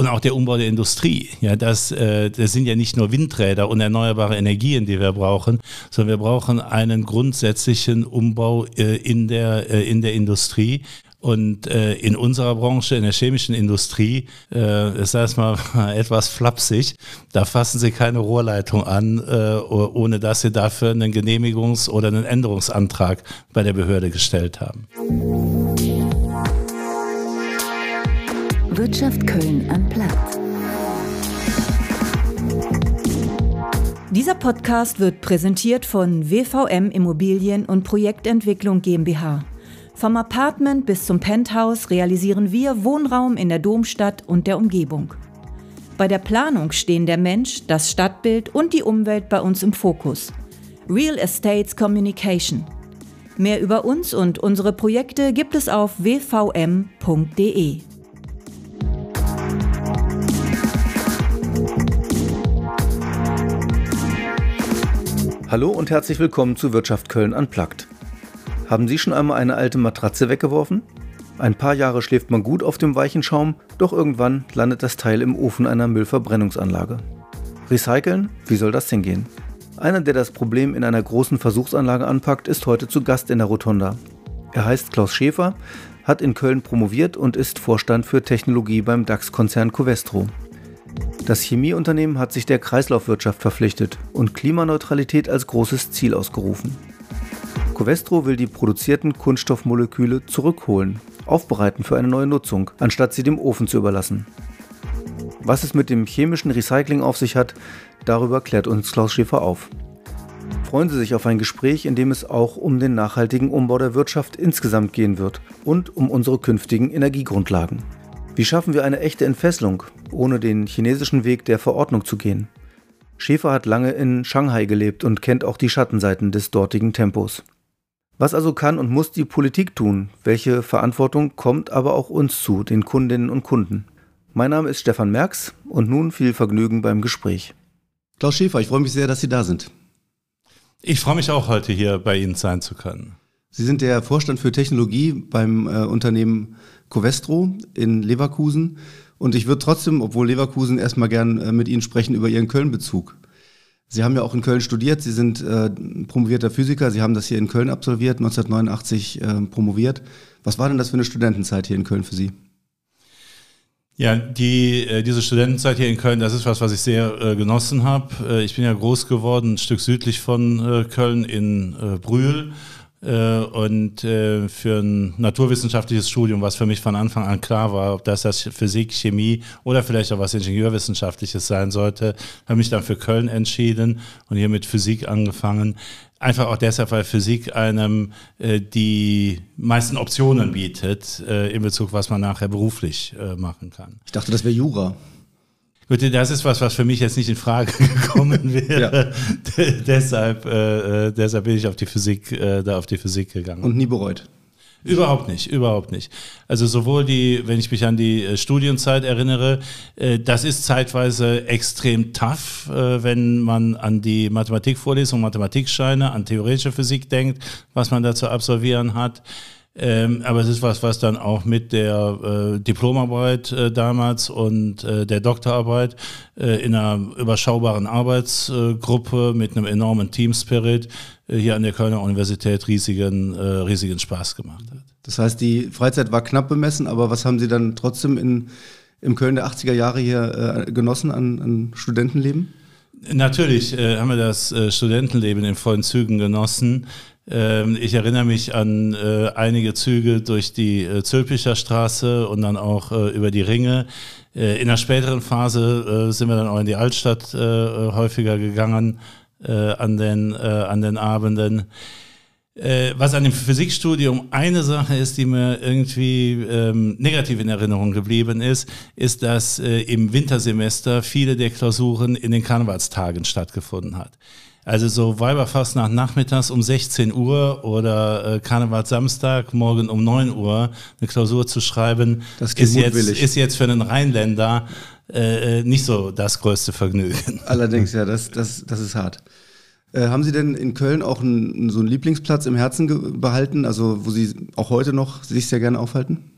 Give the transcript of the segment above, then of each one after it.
und auch der Umbau der Industrie. Ja, das, äh, das sind ja nicht nur Windräder und erneuerbare Energien, die wir brauchen, sondern wir brauchen einen grundsätzlichen Umbau äh, in, der, äh, in der Industrie. Und äh, in unserer Branche, in der chemischen Industrie, äh, das heißt mal etwas flapsig, da fassen Sie keine Rohrleitung an, äh, ohne dass Sie dafür einen Genehmigungs- oder einen Änderungsantrag bei der Behörde gestellt haben. Wirtschaft Köln am Platz. Dieser Podcast wird präsentiert von WVM Immobilien und Projektentwicklung GmbH. Vom Apartment bis zum Penthouse realisieren wir Wohnraum in der Domstadt und der Umgebung. Bei der Planung stehen der Mensch, das Stadtbild und die Umwelt bei uns im Fokus. Real Estates Communication. Mehr über uns und unsere Projekte gibt es auf wvm.de. Hallo und herzlich willkommen zu Wirtschaft Köln Unplugged. Haben Sie schon einmal eine alte Matratze weggeworfen? Ein paar Jahre schläft man gut auf dem weichen Schaum, doch irgendwann landet das Teil im Ofen einer Müllverbrennungsanlage. Recyceln? Wie soll das denn gehen? Einer, der das Problem in einer großen Versuchsanlage anpackt, ist heute zu Gast in der Rotonda. Er heißt Klaus Schäfer, hat in Köln promoviert und ist Vorstand für Technologie beim DAX-Konzern Covestro. Das Chemieunternehmen hat sich der Kreislaufwirtschaft verpflichtet und Klimaneutralität als großes Ziel ausgerufen. Covestro will die produzierten Kunststoffmoleküle zurückholen, aufbereiten für eine neue Nutzung, anstatt sie dem Ofen zu überlassen. Was es mit dem chemischen Recycling auf sich hat, darüber klärt uns Klaus Schäfer auf. Freuen Sie sich auf ein Gespräch, in dem es auch um den nachhaltigen Umbau der Wirtschaft insgesamt gehen wird und um unsere künftigen Energiegrundlagen. Wie schaffen wir eine echte Entfesselung, ohne den chinesischen Weg der Verordnung zu gehen? Schäfer hat lange in Shanghai gelebt und kennt auch die Schattenseiten des dortigen Tempos. Was also kann und muss die Politik tun? Welche Verantwortung kommt aber auch uns zu, den Kundinnen und Kunden? Mein Name ist Stefan Merks und nun viel Vergnügen beim Gespräch. Klaus Schäfer, ich freue mich sehr, dass Sie da sind. Ich freue mich auch heute hier bei Ihnen sein zu können. Sie sind der Vorstand für Technologie beim äh, Unternehmen Covestro in Leverkusen. Und ich würde trotzdem, obwohl Leverkusen, erstmal gern äh, mit Ihnen sprechen über Ihren Köln-Bezug. Sie haben ja auch in Köln studiert, Sie sind äh, promovierter Physiker, Sie haben das hier in Köln absolviert, 1989 äh, promoviert. Was war denn das für eine Studentenzeit hier in Köln für Sie? Ja, die, äh, diese Studentenzeit hier in Köln, das ist was, was ich sehr äh, genossen habe. Äh, ich bin ja groß geworden, ein Stück südlich von äh, Köln in äh, Brühl und äh, für ein naturwissenschaftliches Studium, was für mich von Anfang an klar war, ob das das Physik, Chemie oder vielleicht auch was Ingenieurwissenschaftliches sein sollte, habe mich dann für Köln entschieden und hier mit Physik angefangen. Einfach auch deshalb, weil Physik einem äh, die meisten Optionen bietet äh, in Bezug, was man nachher beruflich äh, machen kann. Ich dachte, das wäre Jura. Gut, das ist was, was für mich jetzt nicht in Frage gekommen wäre. Ja. deshalb, äh, äh, deshalb bin ich auf die Physik, äh, da auf die Physik gegangen. Und nie bereut. Überhaupt nicht, überhaupt nicht. Also sowohl die, wenn ich mich an die äh, Studienzeit erinnere, äh, das ist zeitweise extrem tough, äh, wenn man an die Mathematikvorlesung, Mathematikscheine, an theoretische Physik denkt, was man da zu absolvieren hat. Ähm, aber es ist was, was dann auch mit der äh, Diplomarbeit äh, damals und äh, der Doktorarbeit äh, in einer überschaubaren Arbeitsgruppe mit einem enormen Teamspirit äh, hier an der Kölner Universität riesigen, äh, riesigen Spaß gemacht hat. Das heißt, die Freizeit war knapp bemessen, aber was haben Sie dann trotzdem in, im Köln der 80er Jahre hier genossen an, an Studentenleben? Natürlich haben wir das Studentenleben in vollen Zügen genossen. Ähm, ich erinnere mich an äh, einige Züge durch die äh, Zülpicher Straße und dann auch äh, über die Ringe. in der späteren Phase sind wir dann auch in die Altstadt häufiger gegangen an, den, an den Abenden. Was an dem Physikstudium eine Sache ist, die mir irgendwie ähm, negativ in Erinnerung geblieben ist, ist, dass äh, im Wintersemester viele der Klausuren in den Karnevalstagen stattgefunden hat. Also so Weiberfastnacht nachmittags um 16 Uhr oder äh, Karneval Samstag morgen um 9 Uhr eine Klausur zu schreiben, ist, jetzt, ist jetzt für einen Rheinländer äh, äh, nicht so das größte Vergnügen. Allerdings, ja, das, das, das ist hart. Äh, haben Sie denn in Köln auch einen, so einen Lieblingsplatz im Herzen behalten, also wo Sie auch heute noch sich sehr gerne aufhalten?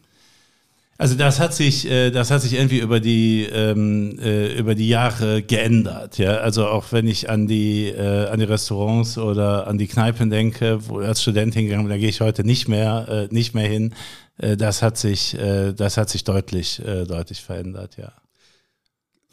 Also das hat sich, äh, das hat sich irgendwie über die ähm, äh, über die Jahre geändert. Ja, also auch wenn ich an die an die Restaurants oder an die Kneipen denke, wo ich als Student hingegangen bin, da gehe ich heute nicht mehr nicht mehr hin. Das hat sich das hat sich deutlich deutlich verändert. Ja.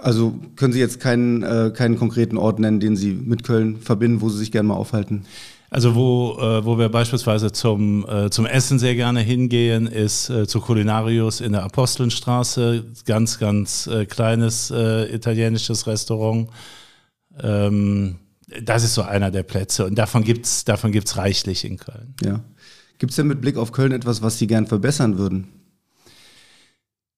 Also können Sie jetzt keinen äh, keinen konkreten Ort nennen, den Sie mit Köln verbinden, wo Sie sich gerne mal aufhalten? Also wo, äh, wo wir beispielsweise zum, äh, zum Essen sehr gerne hingehen, ist äh, zu Culinarius in der Apostelnstraße, ganz, ganz äh, kleines äh, italienisches Restaurant. Ähm, das ist so einer der Plätze und davon gibt's davon gibt's reichlich in Köln. Ja. Gibt es denn mit Blick auf Köln etwas, was Sie gern verbessern würden?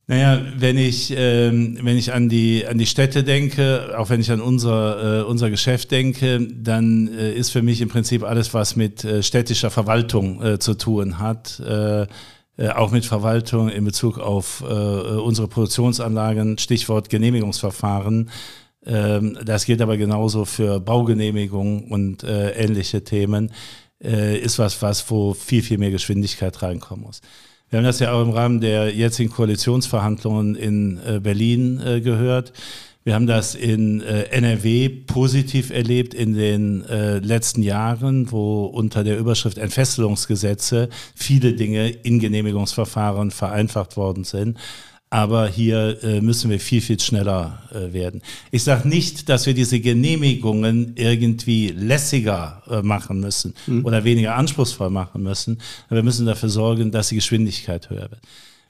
Naja, wenn ich, ähm, wenn ich an, die, an die Städte denke, auch wenn ich an unser, äh, unser Geschäft denke, dann äh, ist für mich im Prinzip alles, was mit äh, städtischer Verwaltung äh, zu tun hat, äh, äh, auch mit Verwaltung in Bezug auf äh, unsere Produktionsanlagen, Stichwort Genehmigungsverfahren. Ähm, das gilt aber genauso für Baugenehmigungen und äh, ähnliche Themen, äh, ist was, was wo viel, viel mehr Geschwindigkeit reinkommen muss. Wir haben das ja auch im Rahmen der jetzigen Koalitionsverhandlungen in äh, Berlin äh, gehört. Wir haben das in äh, NRW positiv erlebt in den letzten Jahren, wo unter der Überschrift Entfesselungsgesetze viele Dinge in Genehmigungsverfahren vereinfacht worden sind. Aber hier äh, müssen wir viel, viel schneller äh, werden. Ich sage nicht, dass wir diese Genehmigungen irgendwie lässiger äh, machen müssen mhm. oder weniger anspruchsvoll machen müssen. Aber wir müssen dafür sorgen, dass die Geschwindigkeit höher wird.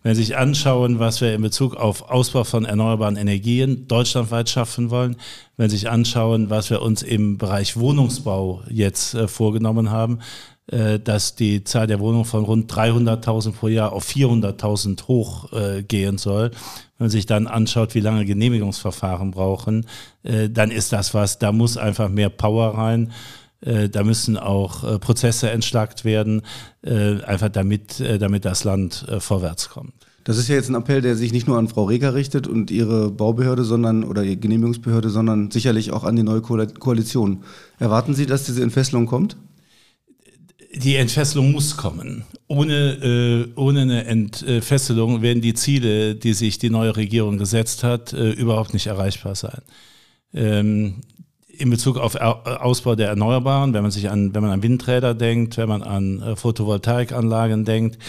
Wenn Sie sich anschauen, was wir in Bezug auf Ausbau von erneuerbaren Energien deutschlandweit schaffen wollen, wenn Sie sich anschauen, was wir uns im Bereich Wohnungsbau jetzt äh, vorgenommen haben, dass die Zahl der Wohnungen von rund 300.000 pro Jahr auf 400.000 hochgehen äh, soll. Wenn man sich dann anschaut, wie lange Genehmigungsverfahren brauchen, äh, dann ist das was, da muss einfach mehr Power rein. Äh, da müssen auch äh, Prozesse entschlackt werden, äh, einfach damit, damit das Land vorwärts kommt. Das ist ja jetzt ein Appell, der sich nicht nur an Frau Reger richtet und ihre Baubehörde, sondern oder ihre Genehmigungsbehörde, sondern sicherlich auch an die neue Koalition. Erwarten Sie, dass diese Entfesselung kommt? Die Entfesselung muss kommen. Ohne, äh, ohne eine Entfesselung werden die Ziele, die sich die neue Regierung gesetzt hat, äh, überhaupt nicht erreichbar sein. Ähm, in Bezug auf Ausbau der Erneuerbaren, wenn man sich an, wenn man an Windräder denkt, wenn man an äh, Photovoltaikanlagen denkt,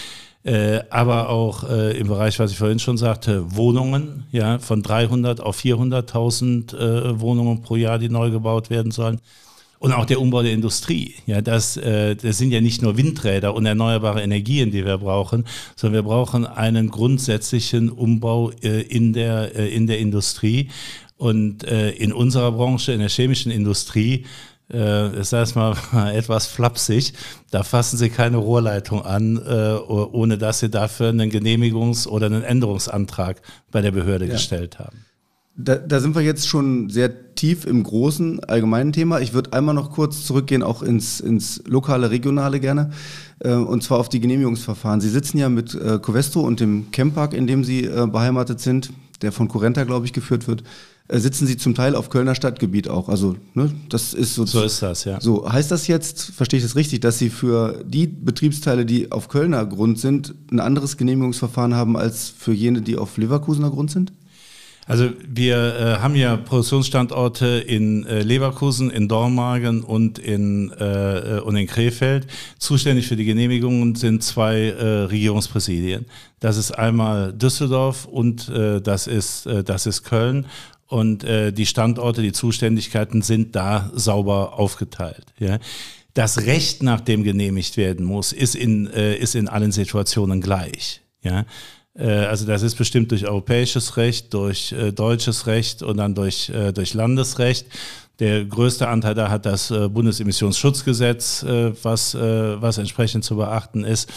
äh, aber auch äh, im Bereich, was ich vorhin schon sagte, Wohnungen, ja, von 300 auf 400.000 äh, Wohnungen pro Jahr, die neu gebaut werden sollen und auch der Umbau der Industrie. Ja, das, äh, das sind ja nicht nur Windräder und erneuerbare Energien, die wir brauchen, sondern wir brauchen einen grundsätzlichen Umbau äh, in, der, äh, in der Industrie. Und in unserer Branche, in der chemischen Industrie, ich sage es mal etwas flapsig, da fassen Sie keine Rohrleitung an, ohne dass Sie dafür einen Genehmigungs- oder einen Änderungsantrag bei der Behörde ja. gestellt haben. Da, da, sind wir jetzt schon sehr tief im großen allgemeinen Thema. Ich würde einmal noch kurz zurückgehen, auch ins, ins lokale, regionale gerne, äh, und zwar auf die Genehmigungsverfahren. Sie sitzen ja mit äh, Covestro und dem Camppark, in dem Sie äh, beheimatet sind, der von Corenta, glaube ich, geführt wird, äh, sitzen Sie zum Teil auf Kölner Stadtgebiet auch. Also, ne, das ist so. So ist das, ja. So, heißt das jetzt, verstehe ich das richtig, dass Sie für die Betriebsteile, die auf Kölner Grund sind, ein anderes Genehmigungsverfahren haben als für jene, die auf Leverkusener Grund sind? Also wir äh, haben ja Produktionsstandorte in äh, Leverkusen, in Dormagen und in, äh, und in Krefeld. Zuständig für die Genehmigungen sind zwei äh, Regierungspräsidien. Das ist einmal Düsseldorf und äh, das, ist, äh, das ist Köln. Und äh, die Standorte, die Zuständigkeiten sind da sauber aufgeteilt. Ja. Das Recht, nach dem genehmigt werden muss, ist in, äh, ist in allen Situationen gleich. Ja. Äh, also das ist bestimmt durch europäisches Recht, durch äh, deutsches Recht und dann durch, äh, durch Landesrecht. Der größte Anteil da hat das äh, Bundesemissionsschutzgesetz, äh, was, äh, was entsprechend zu beachten ist.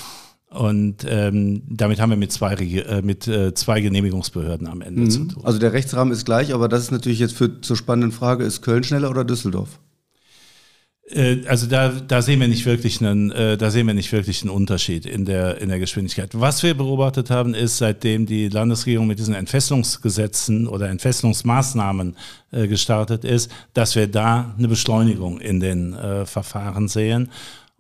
Und ähm, damit haben wir mit zwei, äh, mit äh, zwei Genehmigungsbehörden am Ende mhm. zu tun. Also der Rechtsrahmen ist gleich, aber das ist natürlich jetzt für zur spannenden Frage, ist Köln schneller oder Düsseldorf? Äh, also da, da sehen wir nicht wirklich einen, äh, da sehen wir nicht wirklich einen Unterschied in der, in der Geschwindigkeit. Was wir beobachtet haben, ist, seitdem die Landesregierung mit diesen Entfesselungsgesetzen oder Entfesselungsmaßnahmen äh, gestartet ist, dass wir da eine Beschleunigung in den Verfahren sehen.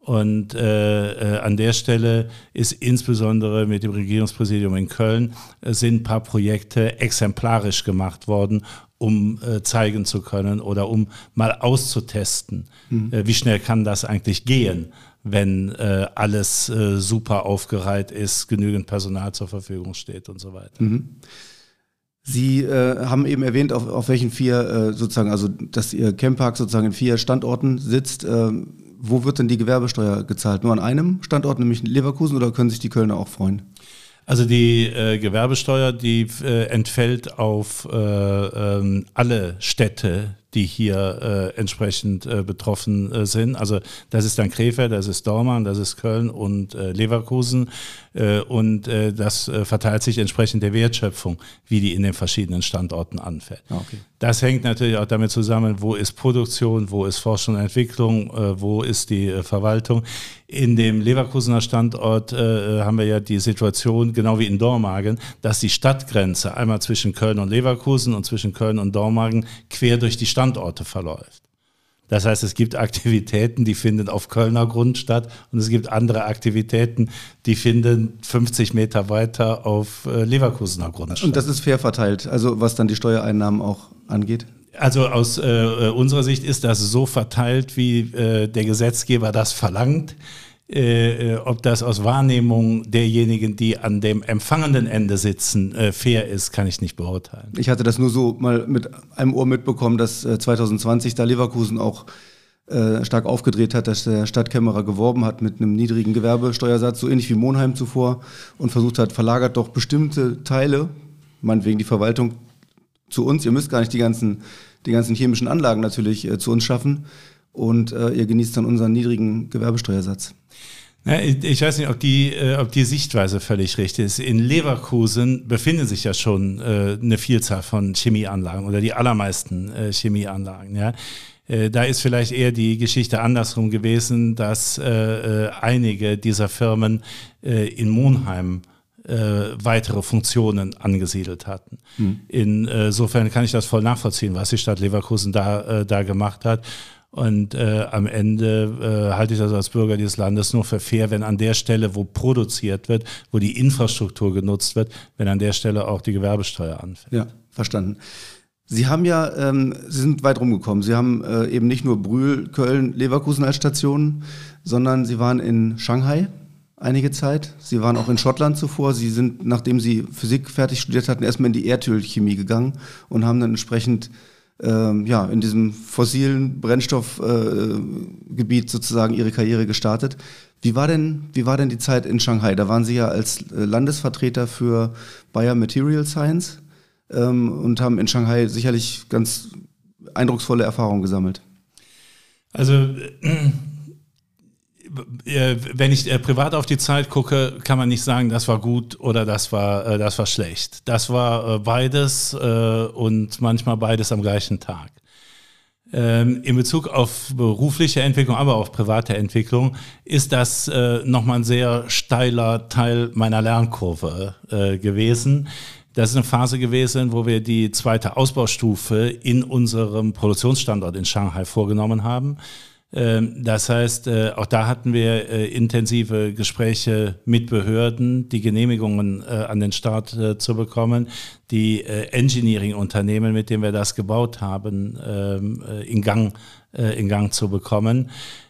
Und äh, äh, an der Stelle ist insbesondere mit dem Regierungspräsidium in Köln äh, sind ein paar Projekte exemplarisch gemacht worden, um äh, zeigen zu können oder um mal auszutesten, mhm. äh, wie schnell kann das eigentlich gehen, wenn äh, alles äh, super aufgereiht ist, genügend Personal zur Verfügung steht und so weiter. Mhm. Sie äh, haben eben erwähnt, auf, auf welchen vier äh, sozusagen, also dass Ihr Camppark sozusagen in vier Standorten sitzt. Äh, wo wird denn die Gewerbesteuer gezahlt? Nur an einem Standort, nämlich in Leverkusen, oder können sich die Kölner auch freuen? Also die äh, Gewerbesteuer, die äh, entfällt auf äh, ähm, alle Städte, die hier äh, entsprechend äh, betroffen äh, sind. Also das ist dann Krefeld, das ist Dortmund, das ist Köln und äh, Leverkusen äh, und äh, das verteilt sich entsprechend der Wertschöpfung, wie die in den verschiedenen Standorten anfällt. Ah, okay. Das hängt natürlich auch damit zusammen, wo ist Produktion, wo ist Forschung und Entwicklung, wo ist die Verwaltung. In dem Leverkusener Standort haben wir ja die Situation, genau wie in Dormagen, dass die Stadtgrenze einmal zwischen Köln und Leverkusen und zwischen Köln und Dormagen quer durch die Standorte verläuft. Das heißt, es gibt Aktivitäten, die finden auf Kölner Grund statt und es gibt andere Aktivitäten, die finden 50 Meter weiter auf äh, Leverkusener Grund statt. Und das ist fair verteilt, also was dann die Steuereinnahmen auch angeht? Also aus äh, unserer Sicht ist das so verteilt, wie äh, der Gesetzgeber das verlangt. Äh, äh, ob das aus Wahrnehmung derjenigen, die an dem empfangenden Ende sitzen, äh, fair ist, kann ich nicht beurteilen. Ich hatte das nur so mal mit einem Ohr mitbekommen, dass äh, 2020 da Leverkusen auch äh, stark aufgedreht hat, dass der Stadtkämmerer geworben hat mit einem niedrigen Gewerbesteuersatz, so ähnlich wie Monheim zuvor, und versucht hat, verlagert doch bestimmte Teile, meinetwegen die Verwaltung, zu uns. Ihr müsst gar nicht die ganzen, die ganzen chemischen Anlagen natürlich äh, zu uns schaffen und ihr genießt dann unseren niedrigen Gewerbesteuersatz. Ja, ich weiß nicht, ob die, äh, ob die Sichtweise völlig richtig ist. In Leverkusen befinden sich ja schon äh, eine Vielzahl von Chemieanlagen oder die allermeisten äh, Chemieanlagen. Ja. Äh, da ist vielleicht eher die Geschichte andersrum gewesen, dass äh, äh, einige dieser Firmen äh, in Monheim äh, weitere Funktionen angesiedelt hatten. Hm. Insofern kann ich das voll nachvollziehen, was die Stadt Leverkusen da, äh, da gemacht hat. Und äh, am Ende äh, halte ich das als Bürger dieses Landes nur für fair, wenn an der Stelle, wo produziert wird, wo die Infrastruktur genutzt wird, wenn an der Stelle auch die Gewerbesteuer anfällt. Ja, verstanden. Sie haben ja, ähm, Sie sind weit rumgekommen. Sie haben äh, eben nicht nur Brühl, Köln, Leverkusen als Stationen, sondern Sie waren in Shanghai einige Zeit. Sie waren auch in Schottland zuvor. Sie sind, nachdem Sie Physik fertig studiert hatten, erstmal in die Erdölchemie gegangen und haben dann entsprechend ähm, ja, in diesem fossilen Brennstoffgebiet äh, sozusagen ihre Karriere gestartet. Wie war, denn, wie war denn die Zeit in Shanghai? Da waren Sie ja als äh, Landesvertreter für Bayer Material Science ähm, und haben in Shanghai sicherlich ganz eindrucksvolle Erfahrungen gesammelt. Also äh, wenn ich äh, privat auf die Zeit gucke, kann man nicht sagen, das war gut oder das war, äh, das war schlecht. Das war äh, beides äh, und manchmal beides am gleichen Tag. Ähm, in Bezug auf berufliche Entwicklung, aber auch private Entwicklung, ist das äh, nochmal ein sehr steiler Teil meiner Lernkurve äh, gewesen. Das ist eine Phase gewesen, wo wir die zweite Ausbaustufe in unserem Produktionsstandort in Shanghai vorgenommen haben. Ähm, das heißt, äh, auch da hatten wir äh, intensive Gespräche mit Behörden, die Genehmigungen äh, an den Start zu bekommen, die Engineering-Unternehmen, mit denen wir das gebaut haben, ähm, in Gang, in Gang zu bekommen.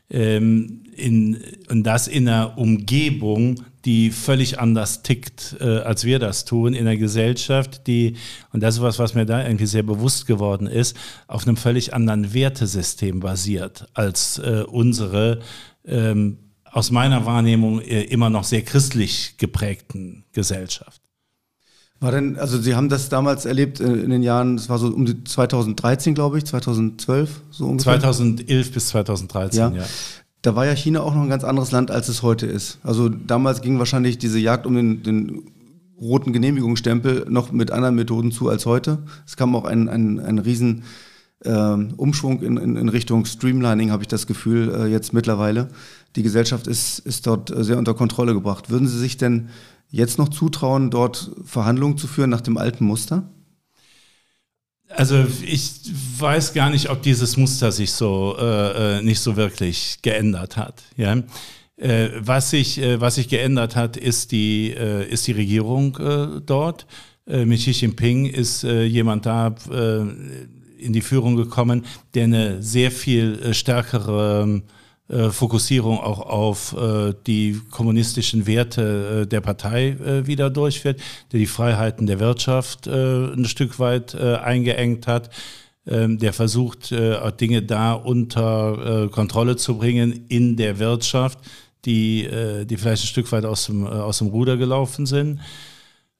Ähm, in, und das in einer Umgebung, die völlig anders tickt, äh, als wir das tun, in einer Gesellschaft, die, und das ist was, was mir da irgendwie sehr bewusst geworden ist, auf einem völlig anderen Wertesystem basiert als äh, unsere, ähm, aus meiner Wahrnehmung äh, immer noch sehr christlich geprägten Gesellschaft. War denn, also Sie haben das damals erlebt äh, in den Jahren, es war so um die 2013, glaube ich, 2012, so ungefähr? 2011 bis 2013, ja. ja. Da war ja China auch noch ein ganz anderes Land, als es heute ist. Also damals ging wahrscheinlich diese Jagd um den, den roten Genehmigungsstempel noch mit anderen Methoden zu als heute. Es kam auch ein, ein, ein riesen äh, Umschwung in, in, in, Richtung Streamlining, habe ich das Gefühl, äh, jetzt mittlerweile. Die Gesellschaft ist, ist dort sehr unter Kontrolle gebracht. Würden Sie sich denn jetzt noch zutrauen, dort Verhandlungen zu führen nach dem alten Muster? Also ich weiß gar nicht, ob dieses Muster sich so äh, äh nicht so wirklich geändert hat. Ja? Äh, was, sich, äh, was sich geändert hat, ist die, äh, ist die Regierung äh, dort. mit Xi Jinping ist jemand da in die Führung gekommen, der eine sehr viel stärkere äh, Fokussierung auch auf äh, die kommunistischen Werte äh, der Partei äh, wieder durchführt, der die Freiheiten der Wirtschaft äh, ein Stück weit äh, eingeengt hat, ähm, der versucht, äh, Dinge da unter äh, Kontrolle zu bringen in der Wirtschaft, die, äh, die vielleicht ein Stück weit aus dem, äh, aus dem Ruder gelaufen sind.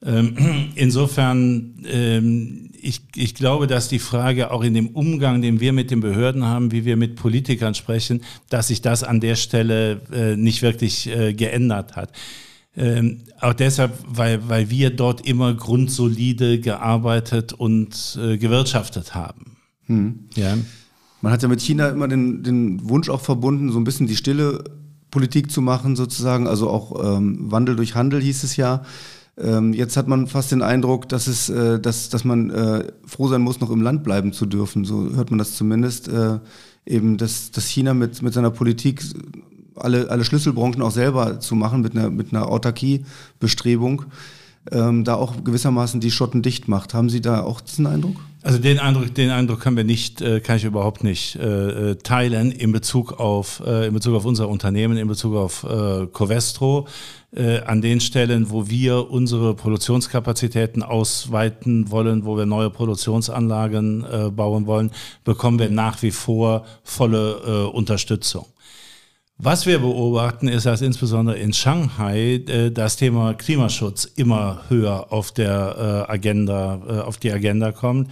Ähm, insofern, ähm, ich, ich glaube, dass die Frage auch in dem Umgang, den wir mit den Behörden haben, wie wir mit Politikern sprechen, dass sich das an der Stelle äh, nicht wirklich äh, geändert hat. Ähm, auch deshalb, weil, weil wir dort immer grundsolide gearbeitet und äh, gewirtschaftet haben. Hm. Ja. Man hat ja mit China immer den, den Wunsch auch verbunden, so ein bisschen die stille Politik zu machen, sozusagen. Also auch ähm, Wandel durch Handel hieß es ja. Ähm, jetzt hat man fast den Eindruck, dass, es, äh, dass, dass man äh, froh sein muss, noch im Land bleiben zu dürfen. So hört man das zumindest. Äh, eben, dass, dass China mit, mit seiner Politik alle, alle Schlüsselbranchen auch selber zu machen, mit einer, mit einer Autarkie-Bestrebung, ähm, da auch gewissermaßen die Schotten dicht macht. Haben Sie da auch diesen Eindruck? Also den Eindruck, den Eindruck können wir nicht, äh, kann ich überhaupt nicht äh, äh, teilen in Bezug auf in Bezug auf unser Unternehmen, in Bezug auf Covestro. An den Stellen, wo wir unsere Produktionskapazitäten ausweiten wollen, wo wir neue Produktionsanlagen bauen wollen, bekommen wir nach wie vor volle Unterstützung. Was wir beobachten, ist, dass insbesondere in Shanghai äh, das Thema Klimaschutz immer höher auf der äh, Agenda, äh, auf die Agenda kommt.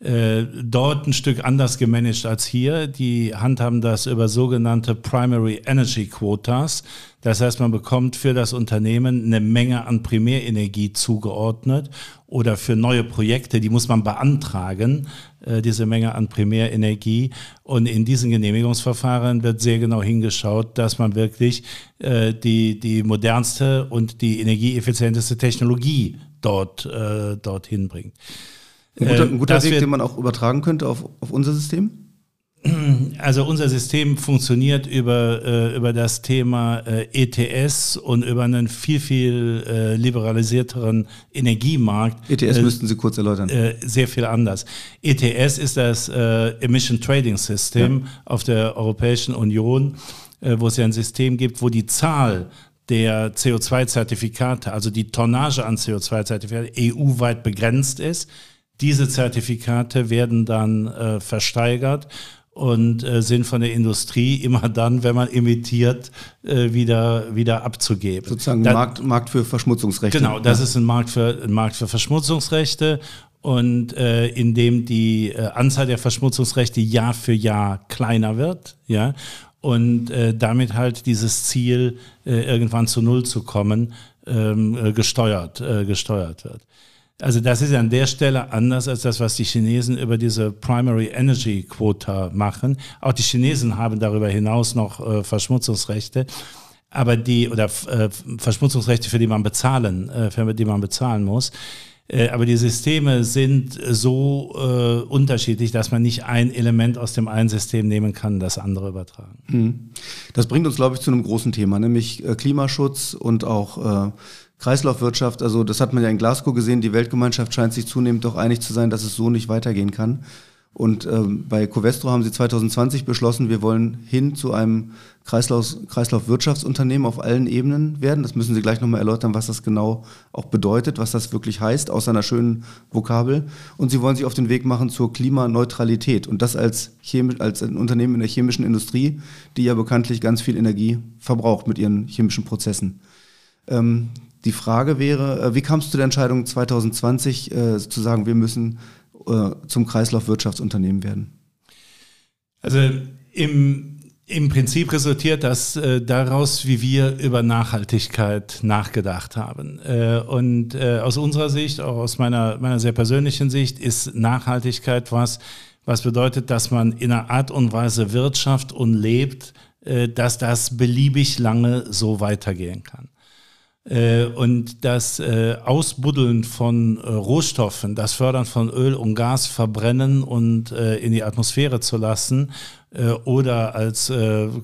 Äh, dort ein Stück anders gemanagt als hier. Die handhaben das über sogenannte Primary Energy Quotas. Das heißt, man bekommt für das Unternehmen eine Menge an Primärenergie zugeordnet oder für neue Projekte, die muss man beantragen, äh, diese Menge an Primärenergie. Und in diesen Genehmigungsverfahren wird sehr genau hingeschaut, dass man wirklich äh, die, die modernste und die energieeffizienteste Technologie dort, äh, dorthin bringt. Ein guter, ein guter Weg, den man auch übertragen könnte auf, auf unser System? Also unser System funktioniert über, äh, über das Thema äh, ETS und über einen viel, viel äh, liberalisierteren Energiemarkt. ETS äh, müssten Sie kurz erläutern. Äh, sehr viel anders. ETS ist das äh, Emission Trading System ja. auf der Europäischen Union, wo es ja ein System gibt, wo die Zahl der CO2-Zertifikate, also die Tonnage an CO2-Zertifikaten EU-weit begrenzt ist. Diese Zertifikate werden dann versteigert und äh, sind von der Industrie immer dann, wenn man emittiert, äh, wieder, wieder abzugeben. Sozusagen ein Markt, Markt für Verschmutzungsrechte. Genau, das ja. ist ein Markt für, ein Markt für Verschmutzungsrechte und äh, in dem die äh, Anzahl der Verschmutzungsrechte Jahr für Jahr kleiner wird, ja, und äh, damit halt dieses Ziel, äh, irgendwann zu Null zu kommen, ähm, äh, gesteuert, äh, gesteuert wird. Also das ist an der Stelle anders als das, was die Chinesen über diese Primary Energy Quota machen. Auch die Chinesen haben darüber hinaus noch äh, Verschmutzungsrechte, aber die oder äh, Verschmutzungsrechte, für die man bezahlen, äh, für die man bezahlen muss. Äh, aber die Systeme sind so äh, unterschiedlich, dass man nicht ein Element aus dem einen System nehmen kann, das andere übertragen. Hm. Das bringt uns, glaube ich, zu einem großen Thema, nämlich äh, Klimaschutz und auch Kreislaufwirtschaft, also das hat man ja in Glasgow gesehen, die Weltgemeinschaft scheint sich zunehmend doch einig zu sein, dass es so nicht weitergehen kann. Und ähm, bei Covestro haben sie 2020 beschlossen, wir wollen hin zu einem Kreislauf, Kreislaufwirtschaftsunternehmen auf allen Ebenen werden. Das müssen Sie gleich nochmal erläutern, was das genau auch bedeutet, was das wirklich heißt, außer einer schönen Vokabel. Und sie wollen sich auf den Weg machen zur Klimaneutralität. Und das als, chemisch, als ein Unternehmen in der chemischen Industrie, die ja bekanntlich ganz viel Energie verbraucht mit ihren chemischen Prozessen. Ähm, die Frage wäre, äh, wie kam es zu der Entscheidung 2020 äh, zu sagen, wir müssen äh, zum Kreislaufwirtschaftsunternehmen werden? Also im, im Prinzip resultiert das äh, daraus, wie wir über Nachhaltigkeit nachgedacht haben. Äh, und äh, aus unserer Sicht, auch aus meiner, meiner sehr persönlichen Sicht, ist Nachhaltigkeit was, was bedeutet, dass man in einer Art und Weise wirtschaft und lebt, dass das beliebig lange so weitergehen kann. Äh, und das äh, Ausbuddeln von äh, Rohstoffen, das Fördern von Öl und Gas verbrennen und in die Atmosphäre zu lassen oder als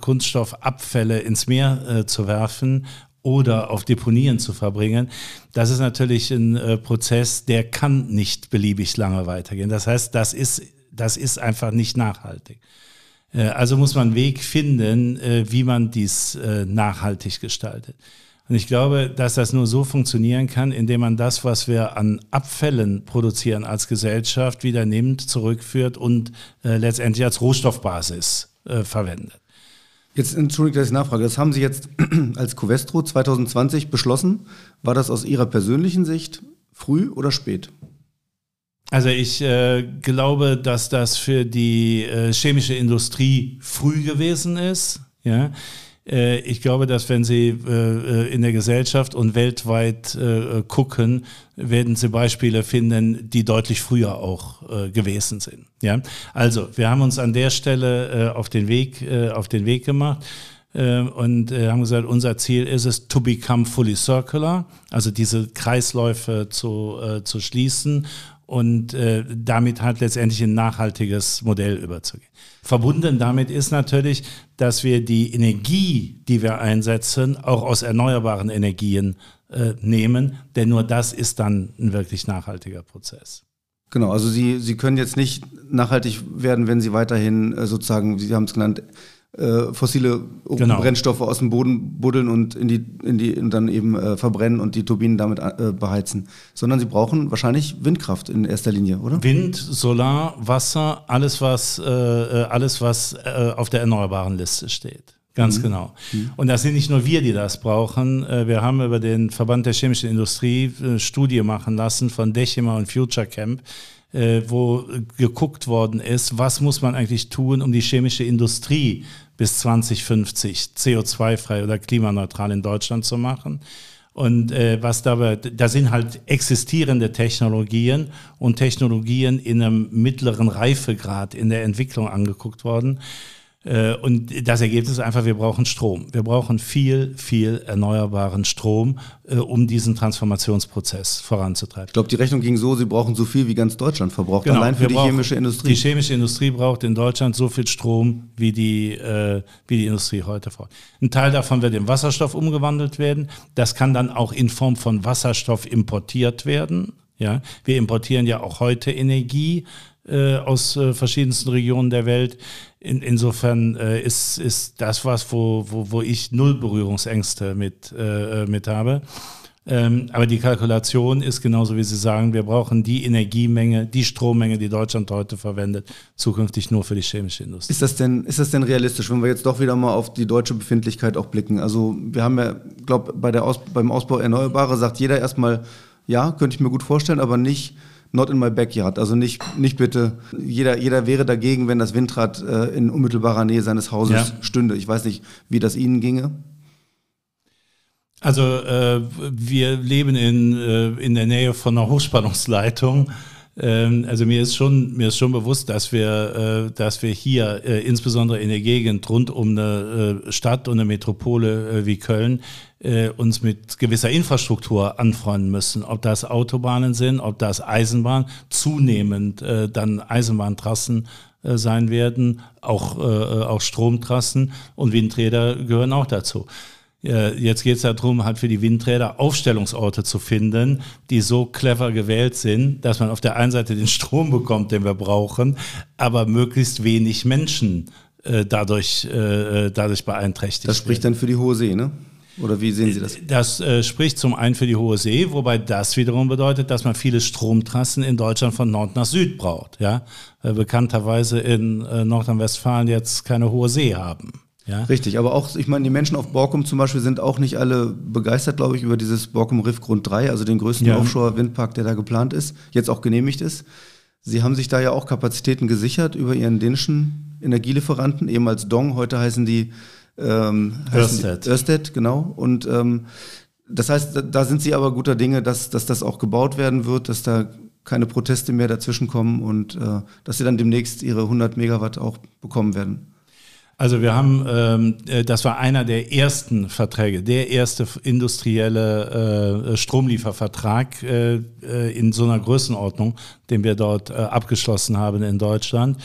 Kunststoffabfälle ins Meer zu werfen oder auf Deponien zu verbringen, das ist natürlich ein Prozess, der kann nicht beliebig lange weitergehen. Das heißt, das ist, das ist einfach nicht nachhaltig. Also muss man einen Weg finden, wie man dies nachhaltig gestaltet. Und ich glaube, dass das nur so funktionieren kann, indem man das, was wir an Abfällen produzieren als Gesellschaft, wieder nimmt, zurückführt und äh, letztendlich als Rohstoffbasis äh, verwendet. Jetzt entschuldigt, dass ich nachfrage. Das haben Sie jetzt als Covestro 2020 beschlossen. War das aus Ihrer persönlichen Sicht früh oder spät? Also ich äh, glaube, dass das für die äh, chemische Industrie früh gewesen ist. Ja, ich glaube, dass wenn Sie äh, in der Gesellschaft und weltweit äh, gucken, werden Sie Beispiele finden, die deutlich früher auch gewesen sind. Ja, also wir haben uns an der Stelle auf den Weg auf den Weg gemacht und haben gesagt, unser Ziel ist es, to become fully circular, also diese Kreisläufe zu, zu schließen und äh, damit halt letztendlich ein nachhaltiges Modell überzugehen. Verbunden damit ist natürlich, dass wir die Energie, die wir einsetzen, auch aus erneuerbaren Energien äh, nehmen, denn nur das ist dann ein wirklich nachhaltiger Prozess. Genau, also Sie, Sie können jetzt nicht nachhaltig werden, wenn Sie weiterhin äh, sozusagen, Sie haben es genannt, äh, fossile genau. Brennstoffe aus dem Boden buddeln und in die, in die und dann eben äh, verbrennen und die Turbinen damit äh, beheizen, sondern sie brauchen wahrscheinlich Windkraft in erster Linie, oder? Wind, Solar, Wasser, alles was äh, äh alles was äh, auf der erneuerbaren Liste steht. Ganz mhm. genau. Mhm. Und das sind nicht nur wir, die das brauchen. Wir haben über den Verband der chemischen Industrie eine Studie machen lassen von Decima und Future Camp, wo geguckt worden ist, was muss man eigentlich tun, um die chemische Industrie bis 2050 CO2-frei oder klimaneutral in Deutschland zu machen. Und äh, was dabei, da sind halt existierende Technologien und Technologien in einem mittleren Reifegrad in der Entwicklung angeguckt worden. Äh, und das Ergebnis ist einfach, wir brauchen Strom. Wir brauchen viel, viel erneuerbaren Strom, äh, um diesen Transformationsprozess voranzutreiben. Ich glaube, die Rechnung ging so, Sie brauchen so viel, wie ganz Deutschland verbraucht, genau, allein für die chemische Industrie. Die chemische Industrie braucht in Deutschland so viel Strom, wie die, äh, wie die Industrie heute braucht. Ein Teil davon wird in Wasserstoff umgewandelt werden. Das kann dann auch in Form von Wasserstoff importiert werden. Ja, wir importieren ja auch heute Energie äh, aus äh, verschiedensten Regionen der Welt. In, insofern äh, ist, ist das was, wo, wo, wo ich null Berührungsängste mit, äh, mit habe. Ähm, aber die Kalkulation ist genauso, wie Sie sagen, wir brauchen die Energiemenge, die Strommenge, die Deutschland heute verwendet, zukünftig nur für die chemische Industrie. Ist das denn, ist das denn realistisch, wenn wir jetzt doch wieder mal auf die deutsche Befindlichkeit auch blicken? Also wir haben ja, glaube bei Aus, beim Ausbau Erneuerbare sagt jeder erstmal, ja, könnte ich mir gut vorstellen, aber nicht not in my backyard. Also nicht, nicht bitte, jeder, jeder wäre dagegen, wenn das Windrad äh, in unmittelbarer Nähe seines Hauses ja. stünde. Ich weiß nicht, wie das Ihnen ginge. Also äh, wir leben in, äh, in der Nähe von einer Hochspannungsleitung. Ähm, also mir ist schon, mir ist schon bewusst, dass wir, äh, dass wir hier, äh, insbesondere in der Gegend rund um eine äh, Stadt und eine Metropole wie Köln, uns mit gewisser Infrastruktur anfreunden müssen. Ob das Autobahnen sind, ob das Eisenbahn, zunehmend dann Eisenbahntrassen sein werden, auch, auch Stromtrassen und Windräder gehören auch dazu. Äh, jetzt geht es darum, halt für die Windräder Aufstellungsorte zu finden, die so clever gewählt sind, dass man auf der einen Seite den Strom bekommt, den wir brauchen, aber möglichst wenig Menschen äh, dadurch, äh, dadurch beeinträchtigt. Das spricht dann für die Hohe See, ne? Oder wie sehen Sie das? Das äh, spricht zum einen für die Hohe See, wobei das wiederum bedeutet, dass man viele Stromtrassen in Deutschland von Nord nach Süd braucht. Ja? Äh, bekannterweise in äh, Nordrhein-Westfalen jetzt keine Hohe See haben. Ja. Richtig, aber auch, ich meine, die Menschen auf Borkum zum Beispiel sind auch nicht alle begeistert, glaube ich, über dieses Borkum Riff Grund 3, also den größten ja. Offshore-Windpark, der da geplant ist, jetzt auch genehmigt ist. Sie haben sich da ja auch Kapazitäten gesichert über Ihren dänischen Energielieferanten, ehemals Dong, heute heißen die ähm, Ørsted. Ørsted, genau. Und ähm, das heißt, da sind Sie aber guter Dinge, dass, dass das auch gebaut werden wird, dass da keine Proteste mehr dazwischen kommen und äh, dass Sie dann demnächst Ihre 100 Megawatt auch bekommen werden. Also wir haben, ähm, äh, das war einer der ersten Verträge, der erste industrielle äh, Stromliefervertrag äh, äh, in so einer Größenordnung, den wir dort äh, abgeschlossen haben in Deutschland.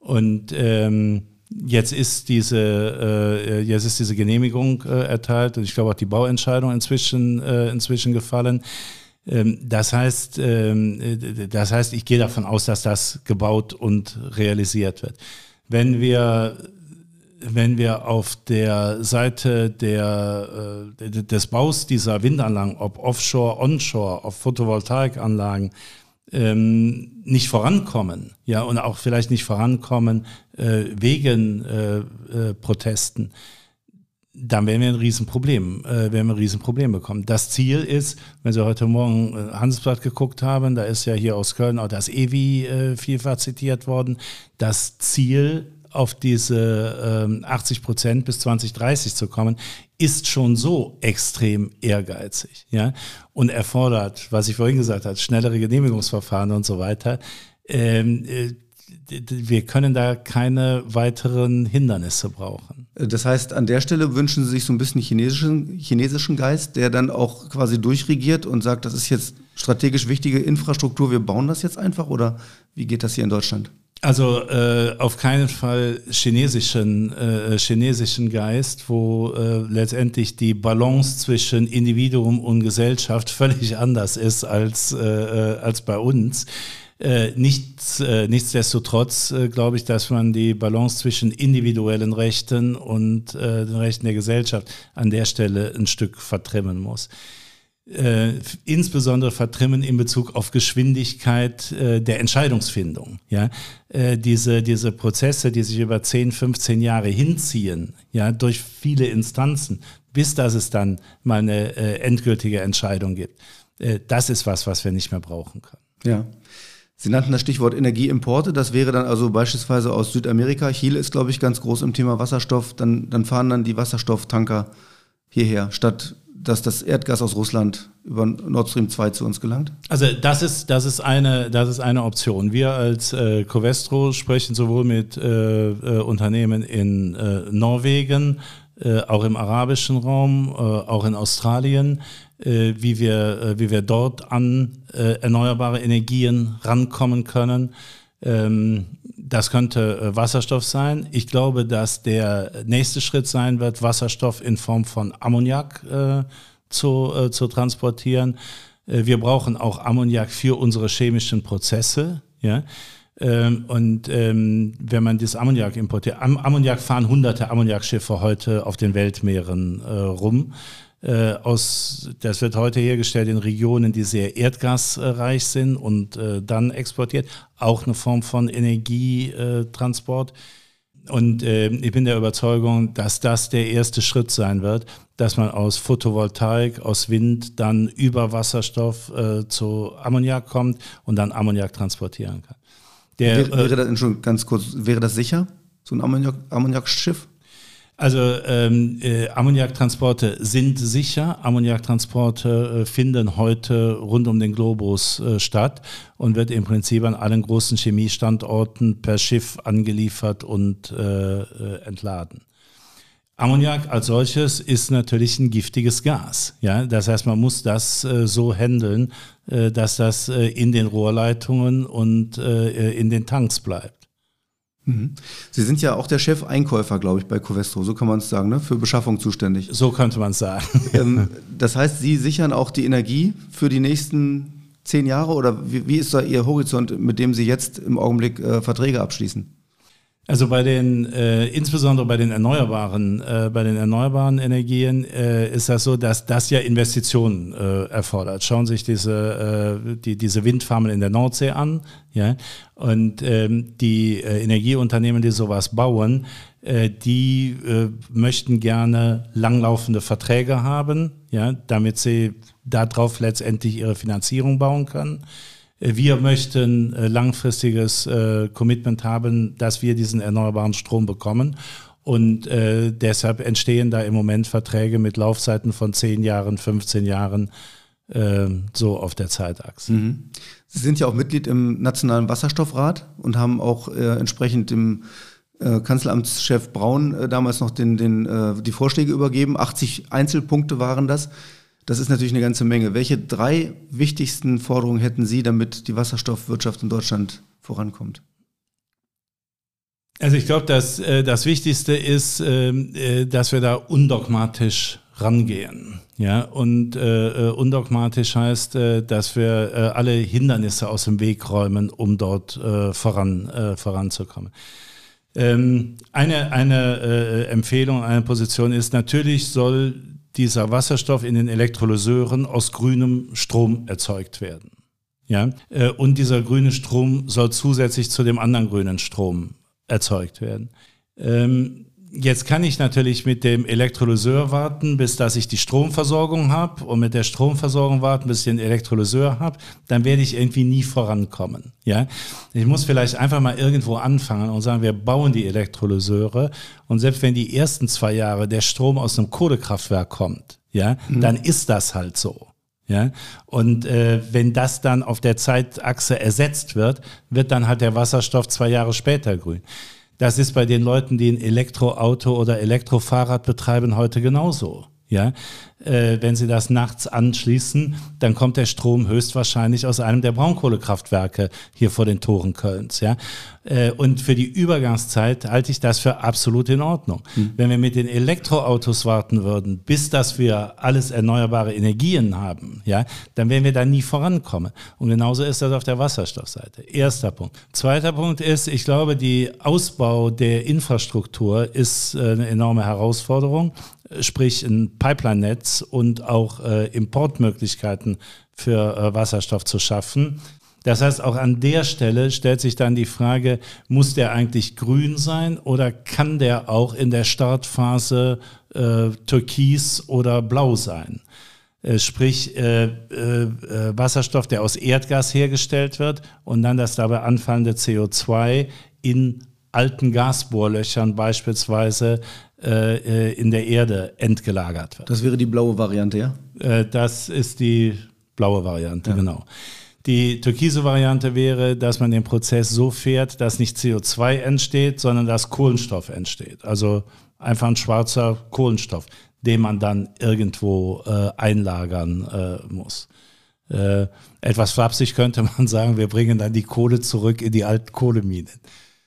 Und ähm, Jetzt ist diese, äh, jetzt ist diese Genehmigung äh, erteilt und ich glaube auch die Bauentscheidung inzwischen, äh, inzwischen gefallen. Ähm, das heißt, ähm, äh, das heißt, ich gehe davon aus, dass das gebaut und realisiert wird. Wenn wir wenn wir auf der Seite der, äh, des Baus dieser Windanlagen, ob offshore, onshore, auf Photovoltaikanlagen, ähm, nicht vorankommen, ja, und auch vielleicht nicht vorankommen äh, wegen äh, äh, Protesten, dann werden wir ein Riesenproblem, äh, werden wir ein Riesenproblem bekommen. Das Ziel ist, wenn Sie heute Morgen äh, Handelsblatt geguckt haben, da ist ja hier aus Köln auch das EWI äh, vielfach zitiert worden, das Ziel auf diese ähm, 80 Prozent bis 2030 zu kommen, ist schon so extrem ehrgeizig, ja, und erfordert, was ich vorhin gesagt habe, schnellere Genehmigungsverfahren und so weiter. Ähm, äh, wir können da keine weiteren Hindernisse brauchen. Das heißt, an der Stelle wünschen Sie sich so ein bisschen chinesischen, chinesischen Geist, der dann auch quasi durchregiert und sagt, das ist jetzt strategisch wichtige Infrastruktur, wir bauen das jetzt einfach oder wie geht das hier in Deutschland? Also äh, auf keinen Fall chinesischen, äh, chinesischen Geist, wo äh, letztendlich die Balance zwischen Individuum und Gesellschaft völlig anders ist als, äh, äh, als bei uns. Äh, nichts, äh, nichtsdestotrotz äh, glaube ich, dass man die Balance zwischen individuellen Rechten und äh, den Rechten der Gesellschaft an der Stelle ein Stück vertrimmen muss äh, insbesondere vertrimmen in Bezug auf Geschwindigkeit äh, der Entscheidungsfindung. Ja? Äh, diese, diese Prozesse, die sich über 10, 15 Jahre hinziehen, ja, durch viele Instanzen, bis dass es dann mal eine äh, endgültige Entscheidung gibt. Äh, das ist was, was wir nicht mehr brauchen können. Ja. Sie nannten das Stichwort Energieimporte. Das wäre dann also beispielsweise aus Südamerika. Chile ist, glaube ich, ganz groß im Thema Wasserstoff. Dann, dann fahren dann die Wasserstofftanker hierher, statt dass das Erdgas aus Russland über Nord Stream 2 zu uns gelangt? Also das ist, das ist, eine, das ist eine Option. Wir als äh, Covestro sprechen sowohl mit äh, äh, Unternehmen in äh, Norwegen, äh, auch im arabischen Raum, äh, auch in Australien, wie, wir, wie wir dort an erneuerbare Energien rankommen können. Ähm, das könnte Wasserstoff sein. Ich glaube, dass der nächste Schritt sein wird, Wasserstoff in Form von Ammoniak äh, zu, äh, zu transportieren. Äh, wir brauchen auch Ammoniak für unsere chemischen Prozesse. Ja? Ähm, und ähm, wenn man das Ammoniak importiert, Am Ammoniak fahren hunderte Ammoniakschiffe heute auf den Weltmeeren äh, rum. Äh, aus, das wird heute hergestellt in Regionen, die sehr erdgasreich sind und äh, dann exportiert. Auch eine Form von Energietransport. Und äh, ich bin der Überzeugung, dass das der erste Schritt sein wird, dass man aus Photovoltaik, aus Wind dann über Wasserstoff äh, zu Ammoniak kommt und dann Ammoniak transportieren kann. Der, wäre, wäre das ganz kurz, wäre das sicher, so ein Ammoniak, Ammoniakschiff? Also ähm, äh, Ammoniaktransporte sind sicher. Ammoniaktransporte äh, finden heute rund um den Globus äh, statt und wird im Prinzip an allen großen Chemiestandorten per Schiff angeliefert und äh, äh, entladen. Ammoniak als solches ist natürlich ein giftiges Gas. Ja, das heißt, man muss das äh, so handeln, äh, dass das äh, in den Rohrleitungen und in den Tanks bleibt. Mhm. Sie sind ja auch der Chef-Einkäufer, glaube ich, bei Covestro, so kann man es sagen, ne? für Beschaffung zuständig. So könnte man es sagen. Ähm, das heißt, Sie sichern auch die Energie für die nächsten zehn Jahre oder wie, wie ist da Ihr Horizont, mit dem Sie jetzt im Augenblick äh, Verträge abschließen? Also bei den, äh, insbesondere bei den erneuerbaren, äh, bei den erneuerbaren Energien äh, ist das so, dass das ja Investitionen äh, erfordert. Schauen Sie sich diese, äh, die, diese Windfarmen in der Nordsee an, ja, und ähm, die äh, Energieunternehmen, die sowas bauen, äh, die äh, möchten gerne langlaufende Verträge haben, ja, damit sie darauf letztendlich ihre Finanzierung bauen können. Wir möchten äh, langfristiges äh, Commitment haben, dass wir diesen erneuerbaren Strom bekommen. Und äh, deshalb entstehen da im Moment Verträge mit Laufzeiten von 10 Jahren, 15 Jahren, äh, so auf der Zeitachse. Mhm. Sie sind ja auch Mitglied im Nationalen Wasserstoffrat und haben auch äh, entsprechend äh, Kanzleramtschef Braun äh, damals noch den, den, äh, die Vorschläge übergeben. 80 Einzelpunkte waren das. Das ist natürlich eine ganze Menge. Welche drei wichtigsten Forderungen hätten Sie, damit die Wasserstoffwirtschaft in Deutschland vorankommt? Also ich glaube, dass äh, das Wichtigste ist, ähm, äh, dass wir da undogmatisch rangehen. Ja, und äh, äh, undogmatisch heißt, äh, dass wir äh, alle Hindernisse aus dem Weg räumen, um dort voran, voranzukommen. Ähm, eine eine Empfehlung, eine Position ist, natürlich soll dieser Wasserstoff in den Elektrolyseuren aus grünem Strom erzeugt werden. Ja, äh, und dieser grüne Strom soll zusätzlich zu dem anderen grünen Strom erzeugt werden. Ähm, Jetzt kann ich natürlich mit dem Elektrolyseur warten, bis dass ich die Stromversorgung habe und mit der Stromversorgung warten, bis ich den Elektrolyseur habe. Dann werde ich irgendwie nie vorankommen. Ja, ich muss vielleicht einfach mal irgendwo anfangen und sagen, wir bauen die Elektrolyseure und selbst wenn die ersten zwei Jahre der Strom aus einem Kohlekraftwerk kommt, ja, mhm. dann ist das halt so. Ja, und äh, wenn das dann auf der Zeitachse ersetzt wird, wird dann halt der Wasserstoff zwei Jahre später grün. Das ist bei den Leuten, die ein Elektroauto oder Elektrofahrrad betreiben, heute genauso. Ja, äh, wenn Sie das nachts anschließen, dann kommt der Strom höchstwahrscheinlich aus einem der Braunkohlekraftwerke hier vor den Toren Kölns. Ja, äh, und für die Übergangszeit halte ich das für absolut in Ordnung. Mhm. Wenn wir mit den Elektroautos warten würden, bis dass wir alles erneuerbare Energien haben, ja, dann werden wir da nie vorankommen. Und genauso ist das auf der Wasserstoffseite. Erster Punkt. Zweiter Punkt ist, ich glaube, die Ausbau der Infrastruktur ist äh, eine enorme Herausforderung sprich ein Pipeline-Netz und auch äh, Importmöglichkeiten für äh, Wasserstoff zu schaffen. Das heißt, auch an der Stelle stellt sich dann die Frage, muss der eigentlich grün sein oder kann der auch in der Startphase äh, türkis oder blau sein? Äh, sprich äh, äh, Wasserstoff, der aus Erdgas hergestellt wird und dann das dabei anfallende CO2 in alten Gasbohrlöchern beispielsweise äh, in der Erde entgelagert wird. Das wäre die blaue Variante, ja? Äh, das ist die blaue Variante, ja. genau. Die türkise Variante wäre, dass man den Prozess so fährt, dass nicht CO2 entsteht, sondern dass Kohlenstoff entsteht. Also einfach ein schwarzer Kohlenstoff, den man dann irgendwo äh, einlagern äh, muss. Äh, etwas flapsig könnte man sagen, wir bringen dann die Kohle zurück in die alten Kohleminen.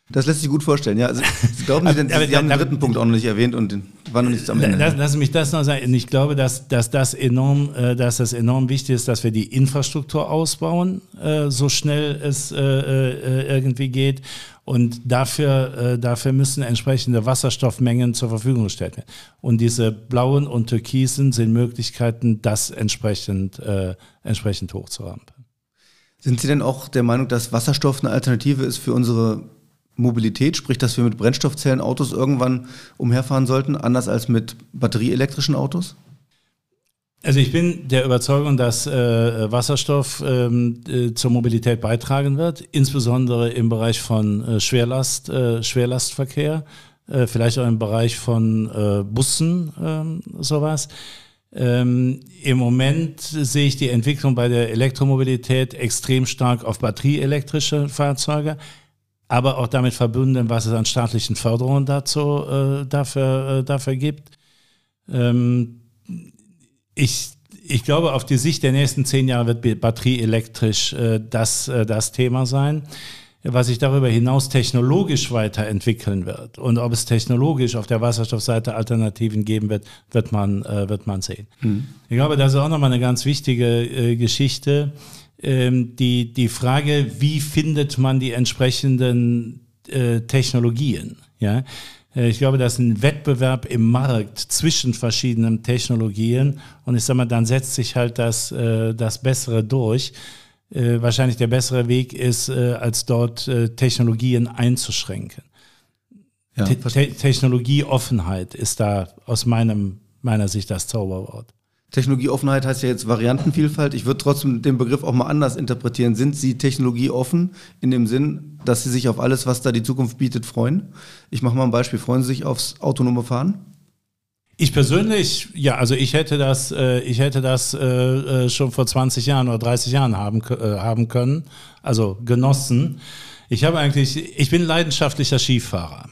Das lässt sich gut vorstellen, ja. Also, glauben Sie denn, Sie haben den dritten Punkt auch noch nicht erwähnt und den war noch nicht am Ende. Lass, lass mich das noch sagen. Ich glaube, dass, dass, das enorm, äh, dass das enorm wichtig ist, dass wir die Infrastruktur ausbauen, äh, so schnell es äh, irgendwie geht. Und dafür, dafür müssen entsprechende Wasserstoffmengen zur Verfügung gestellt werden. Und diese blauen und türkisen sind Möglichkeiten, das entsprechend, entsprechend hochzurampen. Sind Sie denn auch der Meinung, dass Wasserstoff eine Alternative ist für unsere Mobilität, sprich, dass wir mit Brennstoffzellenautos irgendwann umherfahren sollten, anders als mit batterieelektrischen Autos? Also ich bin der Überzeugung, dass äh, Wasserstoff ähm, äh, zur Mobilität beitragen wird, insbesondere im Bereich von äh, Schwerlast, äh, Schwerlastverkehr, äh, vielleicht auch im Bereich von äh, Bussen, ähm, sowas. Ähm, Im Moment sehe ich die Entwicklung bei der Elektromobilität extrem stark auf batterieelektrische Fahrzeuge aber auch damit verbunden, was es an staatlichen Förderungen dazu, äh, dafür, äh, dafür gibt. Ähm, ich, ich glaube, auf die Sicht der nächsten zehn Jahre wird batterieelektrisch äh, das, äh, das Thema sein. Was sich darüber hinaus technologisch weiterentwickeln wird und ob es technologisch auf der Wasserstoffseite Alternativen geben wird, wird man, äh, wird man sehen. Mhm. Ich glaube, das ist auch nochmal eine ganz wichtige äh, Geschichte die, die Frage, wie findet man die entsprechenden äh, Technologien? Ja? Äh, ich glaube, das ist ein Wettbewerb im Markt zwischen verschiedenen Technologien und ich sage mal, dann setzt sich halt das, äh, das Bessere durch. Äh, wahrscheinlich der bessere Weg ist, äh, als dort äh, Technologien einzuschränken. Ja, Te Technologieoffenheit ist da aus meinem, meiner Sicht das Zauberwort. Technologieoffenheit heißt ja jetzt Variantenvielfalt. Ich würde trotzdem den Begriff auch mal anders interpretieren. Sind Sie technologieoffen in dem Sinn, dass Sie sich auf alles, was da die Zukunft bietet, freuen? Ich mache mal ein Beispiel. Freuen Sie sich aufs autonome Fahren? Ich persönlich, ja, also ich hätte das, äh, ich hätte das äh, äh schon vor 20 Jahren oder 30 Jahren haben, äh, haben können, also genossen. Ich habe eigentlich, ich bin leidenschaftlicher Skifahrer.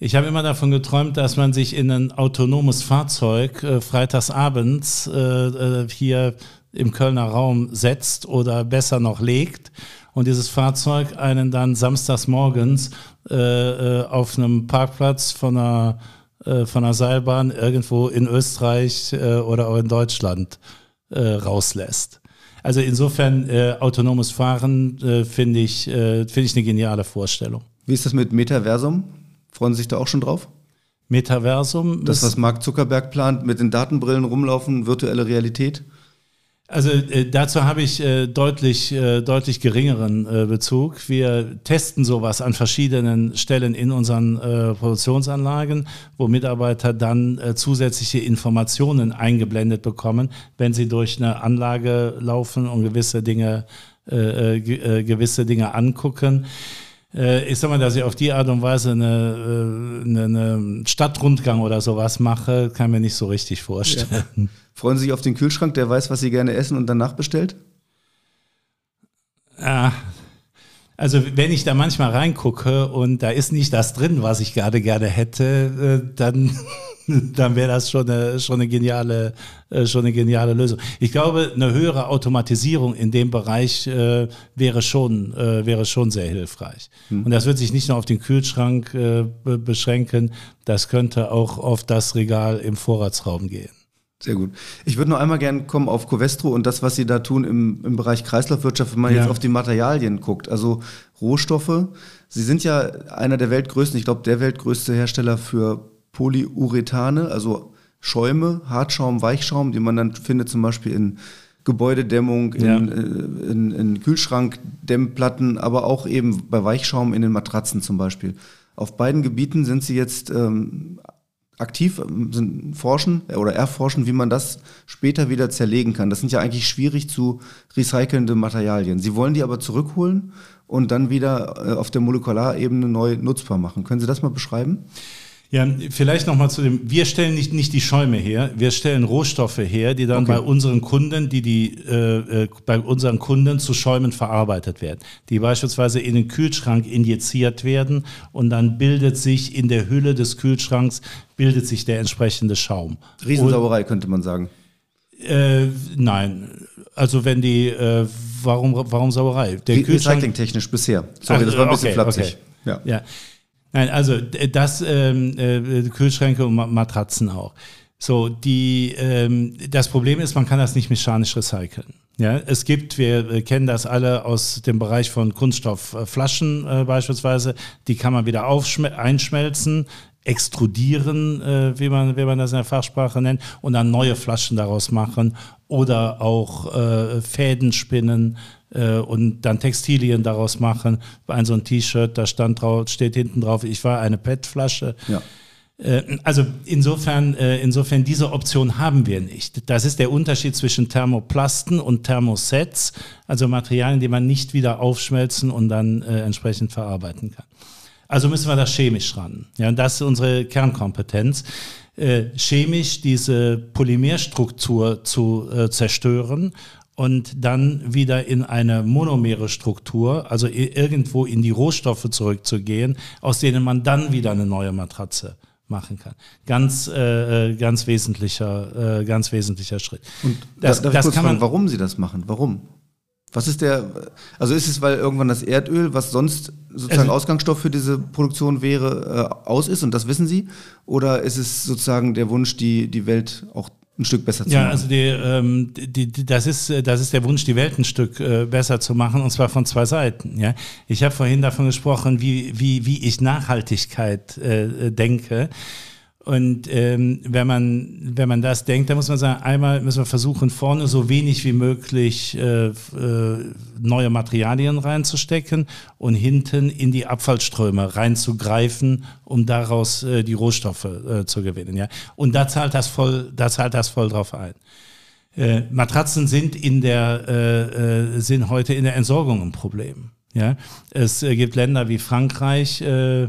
Ich habe immer davon geträumt, dass man sich in ein autonomes Fahrzeug äh, freitagsabends äh, äh, hier im Kölner Raum setzt oder besser noch legt und dieses Fahrzeug einen dann samstags morgens äh, äh, auf einem Parkplatz von einer, äh, von einer Seilbahn irgendwo in Österreich oder auch in Deutschland rauslässt. Also insofern autonomes Fahren finde ich, äh, finde ich eine geniale Vorstellung. Wie ist das mit Metaversum? Freuen Sie sich da auch schon drauf? Metaversum. Das, was Mark Zuckerberg plant, mit den Datenbrillen rumlaufen, virtuelle Realität? Also äh, dazu habe ich äh, deutlich, äh, deutlich geringeren äh, Bezug. Wir testen sowas an verschiedenen Stellen in unseren äh, Produktionsanlagen, wo Mitarbeiter dann äh, zusätzliche Informationen eingeblendet bekommen, wenn sie durch eine Anlage laufen und gewisse Dinge, gewisse Dinge angucken. Äh, ich sag mal, dass ich auf die Art und Weise eine, eine, eine Stadtrundgang oder sowas mache, kann mir nicht so richtig vorstellen. Ja. Freuen Sie sich auf den Kühlschrank, der weiß, was Sie gerne essen und danach bestellt? Ja, also wenn ich da manchmal reingucke und da ist nicht das drin, was ich gerade gerne hätte, äh, dann, dann wäre das schon eine, schon, eine geniale, äh, schon eine geniale Lösung. Ich glaube, eine höhere Automatisierung in dem Bereich äh, wäre, schon, äh, wäre schon sehr hilfreich. Hm. Und das wird sich nicht nur auf den Kühlschrank äh, beschränken, das könnte auch auf das Regal im Vorratsraum gehen. Sehr gut. Ich würde noch einmal gerne kommen auf Covestro und das, was Sie da tun im, im Bereich Kreislaufwirtschaft, wenn man ja. jetzt auf die Materialien guckt, also Rohstoffe. Sie sind ja einer der weltgrößten, ich glaube der weltgrößte Hersteller für Polyurethane, also Schäume, Hartschaum, Weichschaum, die man dann findet zum Beispiel in Gebäudedämmung, in, ja. Äh, in, in Kühlschrankdämmplatten, aber auch eben bei Weichschaum in den Matratzen zum Beispiel. Auf beiden Gebieten sind Sie jetzt ähm, aktiv ähm, sind, forschen äh, oder erforschen, wie man das später wieder zerlegen kann. Das sind ja eigentlich schwierig zu recycelnde Materialien. Sie wollen die aber zurückholen und dann wieder äh, auf der Molekularebene neu nutzbar machen. Können Sie das mal beschreiben? Ja, vielleicht nochmal zu dem, wir stellen nicht, nicht die Schäume her, wir stellen Rohstoffe her, die dann okay. bei unseren Kunden, die, die äh, äh, bei unseren Kunden zu Schäumen verarbeitet werden, die beispielsweise in den Kühlschrank injiziert werden und dann bildet sich in der Hülle des Kühlschranks, bildet sich der entsprechende Schaum. Riesensauerei könnte man sagen. Äh, nein, also wenn die, äh, warum, warum Sauerei? Der Recyclingtechnisch bisher. Sorry, Ach, das war ein bisschen okay, flapsig. Okay. Ja. ja. Nein, also das ähm, äh, Kühlschränke und Matratzen auch. So, die, ähm, das Problem ist, man kann das nicht mechanisch recyceln. Ja, es gibt, wir kennen das alle aus dem Bereich von Kunststoffflaschen äh, beispielsweise, die kann man wieder einschmelzen, extrudieren, äh, wie, man, wie man das in der Fachsprache nennt, und dann neue Flaschen daraus machen oder auch äh, Fäden spinnen, äh, und dann Textilien daraus machen. Ein so ein T-Shirt, da stand drauf, steht hinten drauf, ich war eine PET-Flasche. Ja. Äh, also insofern, äh, insofern diese Option haben wir nicht. Das ist der Unterschied zwischen Thermoplasten und Thermosets, also Materialien, die man nicht wieder aufschmelzen und dann entsprechend verarbeiten kann. Also müssen wir das chemisch ran. Ja, und das ist unsere Kernkompetenz. Äh, chemisch diese Polymerstruktur zu äh, zerstören und dann wieder in eine monomere Struktur, also irgendwo in die Rohstoffe zurückzugehen, aus denen man dann wieder eine neue Matratze machen kann. Ganz, äh, äh ganz wesentlicher, äh, ganz wesentlicher Schritt. Und das, darf das ich kann fragen, man, warum Sie das machen? Warum? Was ist der, also ist es, weil irgendwann das Erdöl, was sonst sozusagen Ausgangsstoff für diese Produktion wäre, äh, aus ist und das wissen Sie? Oder ist es sozusagen der Wunsch, die, die Welt auch ein Stück besser zu ja, machen. Ja, also die, ähm, die, die, das, ist, das ist der Wunsch, die Welt ein Stück äh, besser zu machen, und zwar von zwei Seiten. Ja? Ich habe vorhin davon gesprochen, wie, wie, wie ich Nachhaltigkeit äh, denke. Und ähm, wenn, man, wenn man das denkt, dann muss man sagen, einmal müssen wir versuchen, vorne so wenig wie möglich äh, äh, neue Materialien reinzustecken und hinten in die Abfallströme reinzugreifen, um daraus äh, die Rohstoffe äh, zu gewinnen. Ja? Und da zahlt das voll, da zahlt das voll drauf ein. Äh, Matratzen sind in der, äh, äh, sind heute in der Entsorgung ein Problem. Ja? Es äh, gibt Länder wie Frankreich, äh,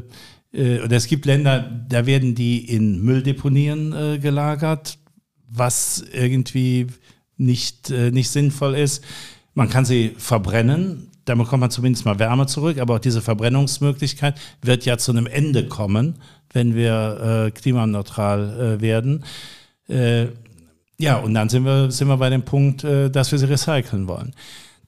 äh, oder es gibt Länder, da werden die in Mülldeponien äh, gelagert, was irgendwie nicht, äh, nicht sinnvoll ist. Man kann sie verbrennen, dann bekommt man zumindest mal Wärme zurück, aber auch diese Verbrennungsmöglichkeit wird ja zu einem Ende kommen, wenn wir äh, klimaneutral äh, werden. Äh, ja, und dann sind wir, sind wir bei dem Punkt, dass wir sie recyceln wollen.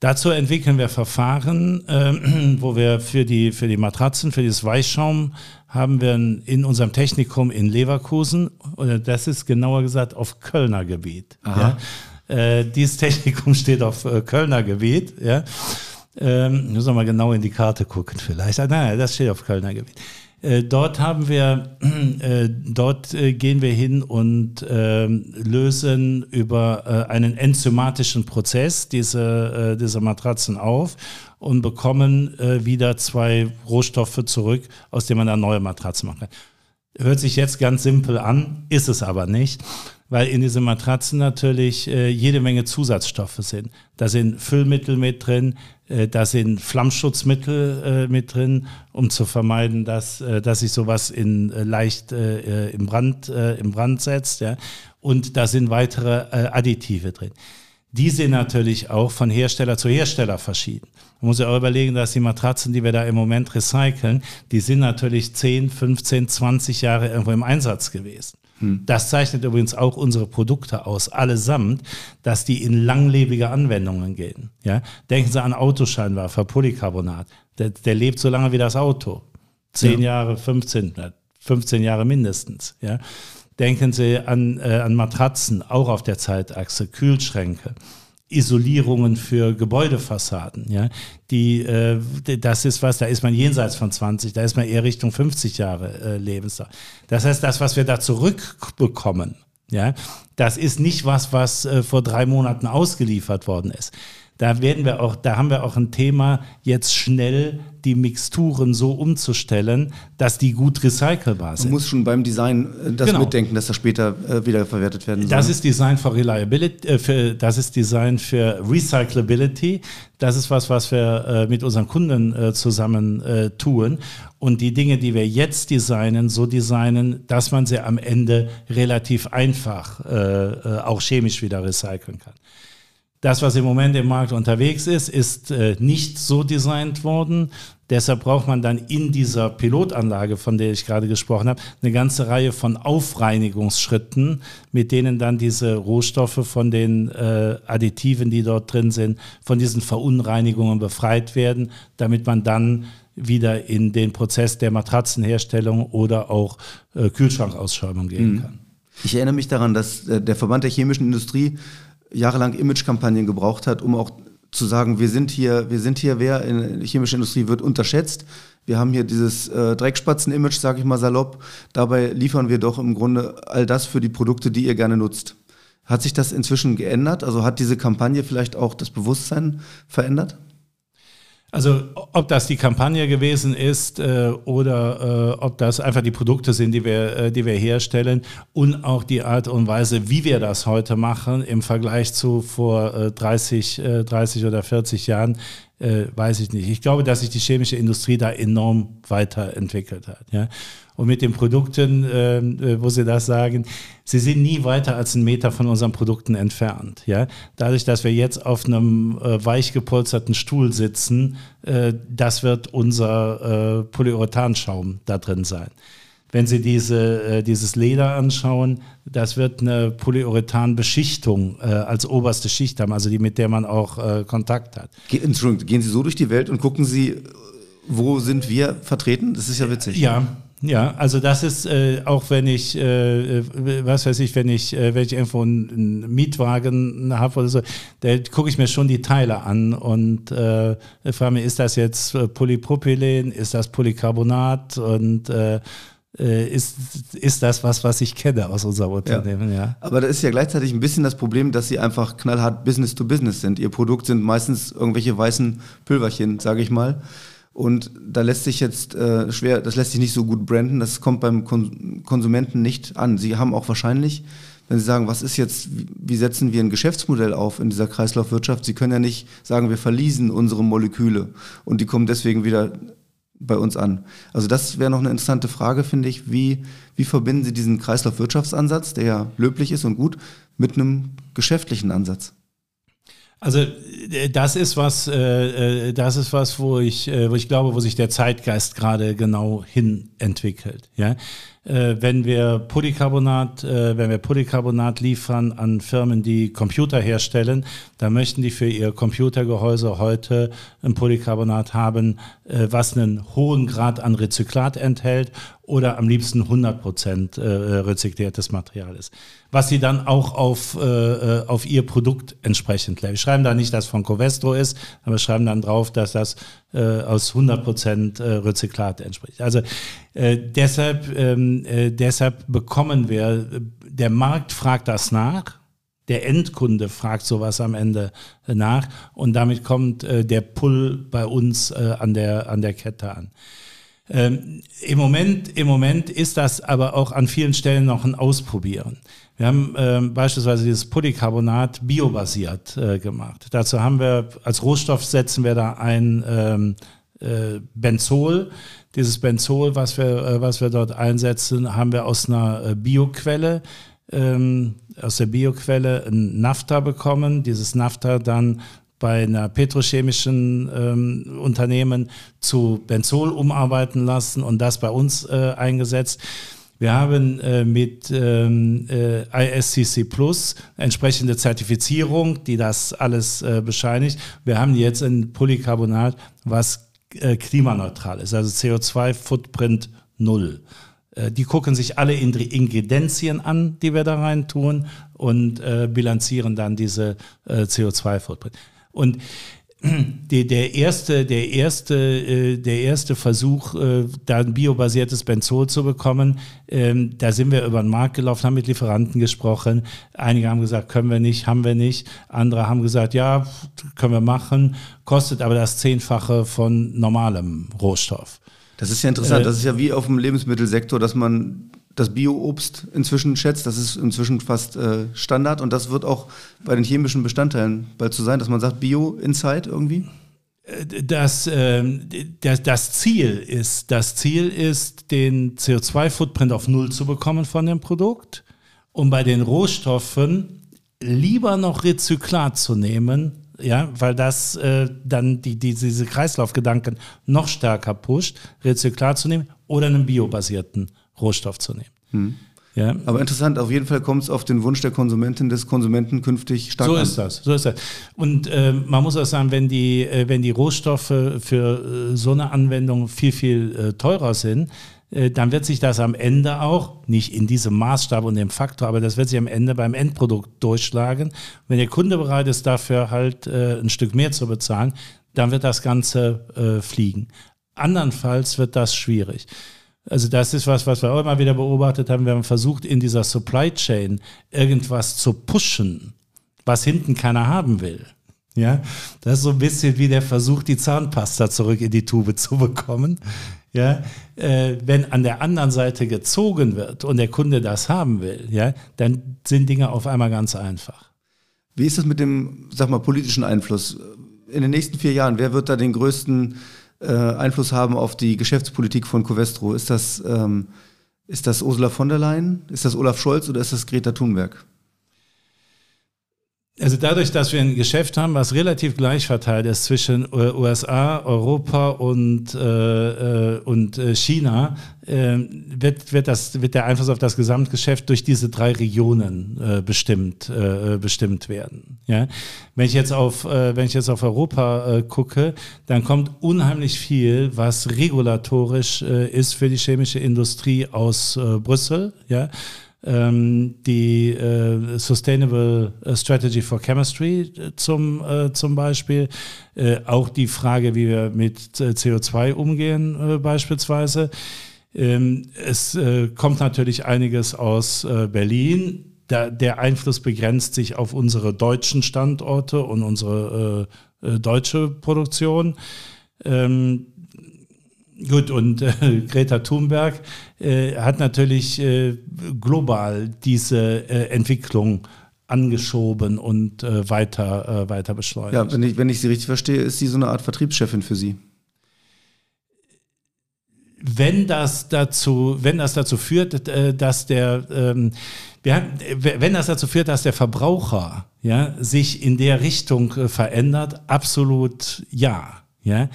Dazu entwickeln wir Verfahren, äh, wo wir für die, für die Matratzen, für dieses Weichschaum haben wir in unserem Technikum in Leverkusen, oder das ist genauer gesagt auf Kölner Gebiet. Ja. Äh, dieses Technikum steht auf äh, Kölner Gebiet. Ja. Ähm, müssen wir mal genau in die Karte gucken vielleicht. Ah, nein, das steht auf Kölner Gebiet. Äh, dort haben wir, äh, dort äh, gehen wir hin und ähm, lösen über einen enzymatischen Prozess diese, diese Matratzen auf und bekommen wieder zwei Rohstoffe zurück, aus denen man dann neue Matratzen machen kann. Hört sich jetzt ganz simpel an, ist es aber nicht weil in diesen Matratzen natürlich äh, jede Menge Zusatzstoffe sind. Da sind Füllmittel mit drin, äh, da sind Flammschutzmittel äh, mit drin, um zu vermeiden, dass, äh, dass sich sowas in, äh, leicht äh, im, Brand, im Brand setzt. Ja? Und da sind weitere Additive drin. Die sind natürlich auch von Hersteller zu Hersteller verschieden. Man muss ja auch überlegen, dass die Matratzen, die wir da im Moment recyceln, die sind natürlich 10, 15, 20 Jahre irgendwo im Einsatz gewesen. Hm. Das zeichnet übrigens auch unsere Produkte aus, allesamt, dass die in langlebige Anwendungen gehen. Ja? Denken Sie an Autoscheinwerfer, Polycarbonat. Der, der lebt so lange wie das Auto. Zehn ja. Jahre, 15, 15 Jahre mindestens. Ja? Denken Sie an, äh, an Matratzen, auch auf der Zeitachse, Kühlschränke. Isolierungen für Gebäudefassaden. Ja, die, äh, das ist was, da ist man jenseits von 20, da ist man eher Richtung 50 Jahre äh, Lebensdauer. Das heißt, das, was wir da zurückbekommen, ja, das ist nicht was, was äh, vor drei Monaten ausgeliefert worden ist da werden wir auch, da haben wir auch ein Thema, jetzt schnell die Mixturen so umzustellen, dass die gut recycelbar sind. Man muss schon beim Design äh, das genau. mitdenken, dass das später äh, wiederverwertet werden soll. Das ist Design for Reliability, äh, für, das ist Design für Recyclability. Das ist was, was wir äh, mit unseren Kunden äh, zusammen äh, tun. Und die Dinge, die wir jetzt designen, so designen, dass man sie am Ende relativ einfach auch chemisch wieder recyceln kann. Das, was im Moment im Markt unterwegs ist, ist äh, nicht so designt worden. Deshalb braucht man dann in dieser Pilotanlage, von der ich gerade gesprochen habe, eine ganze Reihe von Aufreinigungsschritten, mit denen dann diese Rohstoffe von den äh, Additiven, die dort drin sind, von diesen Verunreinigungen befreit werden, damit man dann wieder in den Prozess der Matratzenherstellung oder auch äh, Kühlschrankausschäumung gehen mhm. kann. Ich erinnere mich daran, dass äh, der Verband der chemischen Industrie jahrelang Imagekampagnen gebraucht hat, um auch zu sagen, wir sind hier, wir sind hier wer in der chemischen Industrie wird unterschätzt. Wir haben hier dieses äh, Dreckspatzen-Image, sage ich mal salopp. Dabei liefern wir doch im Grunde all das für die Produkte, die ihr gerne nutzt. Hat sich das inzwischen geändert? Also hat diese Kampagne vielleicht auch das Bewusstsein verändert? Also ob das die Kampagne gewesen ist äh, oder äh, ob das einfach die Produkte sind, die wir, äh, die wir herstellen und auch die Art und Weise, wie wir das heute machen im Vergleich zu vor äh, 30, 30 äh, oder 40 Jahren, äh, weiß ich nicht. Ich glaube, dass sich die chemische Industrie da enorm weiterentwickelt hat. Ja? Und mit den Produkten, äh, wo Sie das sagen, sie sind nie weiter als einen Meter von unseren Produkten entfernt. Ja? Dadurch, dass wir jetzt auf einem äh, weich gepolsterten Stuhl sitzen, äh, das wird unser äh, Polyurethanschaum da drin sein. Wenn Sie diese, äh, dieses Leder anschauen, das wird eine Polyurethan-Beschichtung äh, als oberste Schicht haben, also die, mit der man auch äh, Kontakt hat. Ge Entschuldigung, gehen Sie so durch die Welt und gucken Sie, wo sind wir vertreten? Das ist ja witzig. Ja, ja, also das ist äh, auch wenn ich, äh, äh, was weiß ich, wenn ich, äh, wenn ich irgendwo einen, einen Mietwagen habe oder so, da gucke ich mir schon die Teile an und äh, frage mich, ist das jetzt äh, Polypropylen, ist das Polycarbonat und äh, äh, ist, ist das was, was ich kenne aus unserem Unternehmen. Ja. ja. Aber da ist ja gleichzeitig ein bisschen das Problem, dass sie einfach knallhart Business to Business sind. Ihr Produkt sind meistens irgendwelche weißen Pülverchen, sage ich mal. Und da lässt sich jetzt äh, schwer, das lässt sich nicht so gut branden, das kommt beim Kon Konsumenten nicht an. Sie haben auch wahrscheinlich, wenn Sie sagen, was ist jetzt, wie setzen wir ein Geschäftsmodell auf in dieser Kreislaufwirtschaft? Sie können ja nicht sagen, wir verliesen unsere Moleküle und die kommen deswegen wieder bei uns an. Also das wäre noch eine interessante Frage, finde ich. Wie, wie verbinden Sie diesen Kreislaufwirtschaftsansatz, der ja löblich ist und gut, mit einem geschäftlichen Ansatz? Also äh, das ist was, äh, äh, das ist was, wo ich, äh, wo ich glaube, wo sich der Zeitgeist gerade genau hin entwickelt. Ja, äh, wenn wir Polycarbonat, äh, wenn wir Polycarbonat liefern an Firmen, die Computer herstellen, dann möchten die für ihr Computergehäuse heute ein Polycarbonat haben, äh, was einen hohen Grad an Rezyklat enthält oder am liebsten 100 Prozent äh, rezykliertes Material ist. Was sie dann auch auf, äh, äh auf ihr Produkt entsprechend legen. Wir schreiben da nicht, dass von Covestro ist, aber schreiben dann drauf, dass das äh, aus 100 Prozent äh, Rezyklat entspricht. Also äh, deshalb, ähm, äh, deshalb bekommen wir, der Markt fragt das nach, der Endkunde fragt sowas am Ende nach und damit kommt äh, der Pull bei uns äh, an, der, an der Kette an. Ähm, Im Moment, Im Moment ist das aber auch an vielen Stellen noch ein Ausprobieren. Wir haben ähm, beispielsweise dieses Polycarbonat biobasiert äh, gemacht. Dazu haben wir als Rohstoff setzen wir da ein ähm, äh, Benzol. Dieses Benzol, was wir, äh, was wir dort einsetzen, haben wir aus einer äh, Bioquelle, ähm, aus der Bioquelle ein Nafta bekommen. Dieses Nafta dann bei einer petrochemischen ähm, Unternehmen zu Benzol umarbeiten lassen und das bei uns äh, eingesetzt. Wir haben äh, mit ähm, äh, ISCC Plus entsprechende Zertifizierung, die das alles äh, bescheinigt. Wir haben jetzt ein Polycarbonat, was äh, klimaneutral ist, also CO2-Footprint null. Äh, die gucken sich alle Ingredienzien an, die wir da rein tun und äh, bilanzieren dann diese CO2-Footprint. Und die, der erste, der erste, äh, der erste Versuch, äh, da ein biobasiertes Benzol zu bekommen, ähm, da sind wir über den Markt gelaufen, haben mit Lieferanten gesprochen. Einige haben gesagt, können wir nicht, haben wir nicht. Andere haben gesagt, ja, können wir machen, kostet aber das Zehnfache von normalem Rohstoff. Das ist ja interessant. Äh, das ist ja wie auf dem Lebensmittelsektor, dass man das Bio-Obst inzwischen schätzt. Das ist inzwischen fast äh, Standard und das wird auch bei den chemischen Bestandteilen bald so sein, dass man sagt Bio Inside irgendwie. Äh, das, äh, das, das, Ziel ist, das Ziel ist, den CO2-Footprint auf Null zu bekommen von dem Produkt und bei den Rohstoffen lieber noch Rezyklat zu nehmen, ja, weil das äh, dann die, die, diese Kreislaufgedanken noch stärker pusht, Rezyklat zu nehmen oder einen biobasierten Rohstoff zu nehmen. Hm. Ja. Aber interessant, auf jeden Fall kommt es auf den Wunsch der Konsumentin des Konsumenten künftig stark so an. ist das, so ist das. Und äh, man muss auch sagen, wenn die, äh, wenn die Rohstoffe für äh, so eine Anwendung viel, viel äh, teurer sind, äh, dann wird sich das am Ende auch, nicht in diesem Maßstab und dem Faktor, aber das wird sich am Ende beim Endprodukt durchschlagen. Wenn der Kunde bereit ist, dafür halt äh, ein Stück mehr zu bezahlen, dann wird das Ganze fliegen. Andernfalls wird das schwierig. Also das ist was, was wir auch immer wieder beobachtet haben. Wir haben versucht, in dieser Supply Chain irgendwas zu pushen, was hinten keiner haben will. Ja, das ist so ein bisschen wie der Versuch, die Zahnpasta zurück in die Tube zu bekommen. Ja, äh, wenn an der anderen Seite gezogen wird und der Kunde das haben will, ja, dann sind Dinge auf einmal ganz einfach. Wie ist das mit dem, sag mal, politischen Einfluss? In den nächsten vier Jahren, wer wird da den größten äh, Einfluss haben auf die Geschäftspolitik von Covestro? Ist das, ähm, ist das Ursula von der Leyen? Ist das Olaf Scholz oder ist das Greta Thunberg? Also dadurch, dass wir ein Geschäft haben, was relativ gleich verteilt ist zwischen USA, Europa und, äh, äh, und äh, China, äh, wird, wird, das, wird der Einfluss auf das Gesamtgeschäft durch diese drei Regionen äh, bestimmt, äh, bestimmt werden. Ja? Wenn, ich jetzt auf, wenn ich jetzt auf Europa gucke, dann kommt unheimlich viel, was regulatorisch ist für die chemische Industrie aus Brüssel. Ja? Ähm, die äh, Sustainable Strategy for Chemistry äh, zum, äh, zum Beispiel, äh, auch die Frage, wie wir mit äh, CO2 umgehen äh, beispielsweise. Ähm, es kommt natürlich einiges aus Berlin. Der Einfluss begrenzt sich auf unsere deutschen Standorte und unsere deutsche Produktion. Ähm, Gut, und äh, Greta Thunberg äh, hat natürlich äh, global diese äh, Entwicklung angeschoben und äh, weiter, äh, weiter beschleunigt. Ja, wenn ich, wenn ich Sie richtig verstehe, ist sie so eine Art Vertriebschefin für Sie. Wenn das dazu, wenn das dazu führt, dass der, ähm, wenn das dazu führt, dass der Verbraucher ja, sich in der Richtung verändert? Absolut ja. Ja,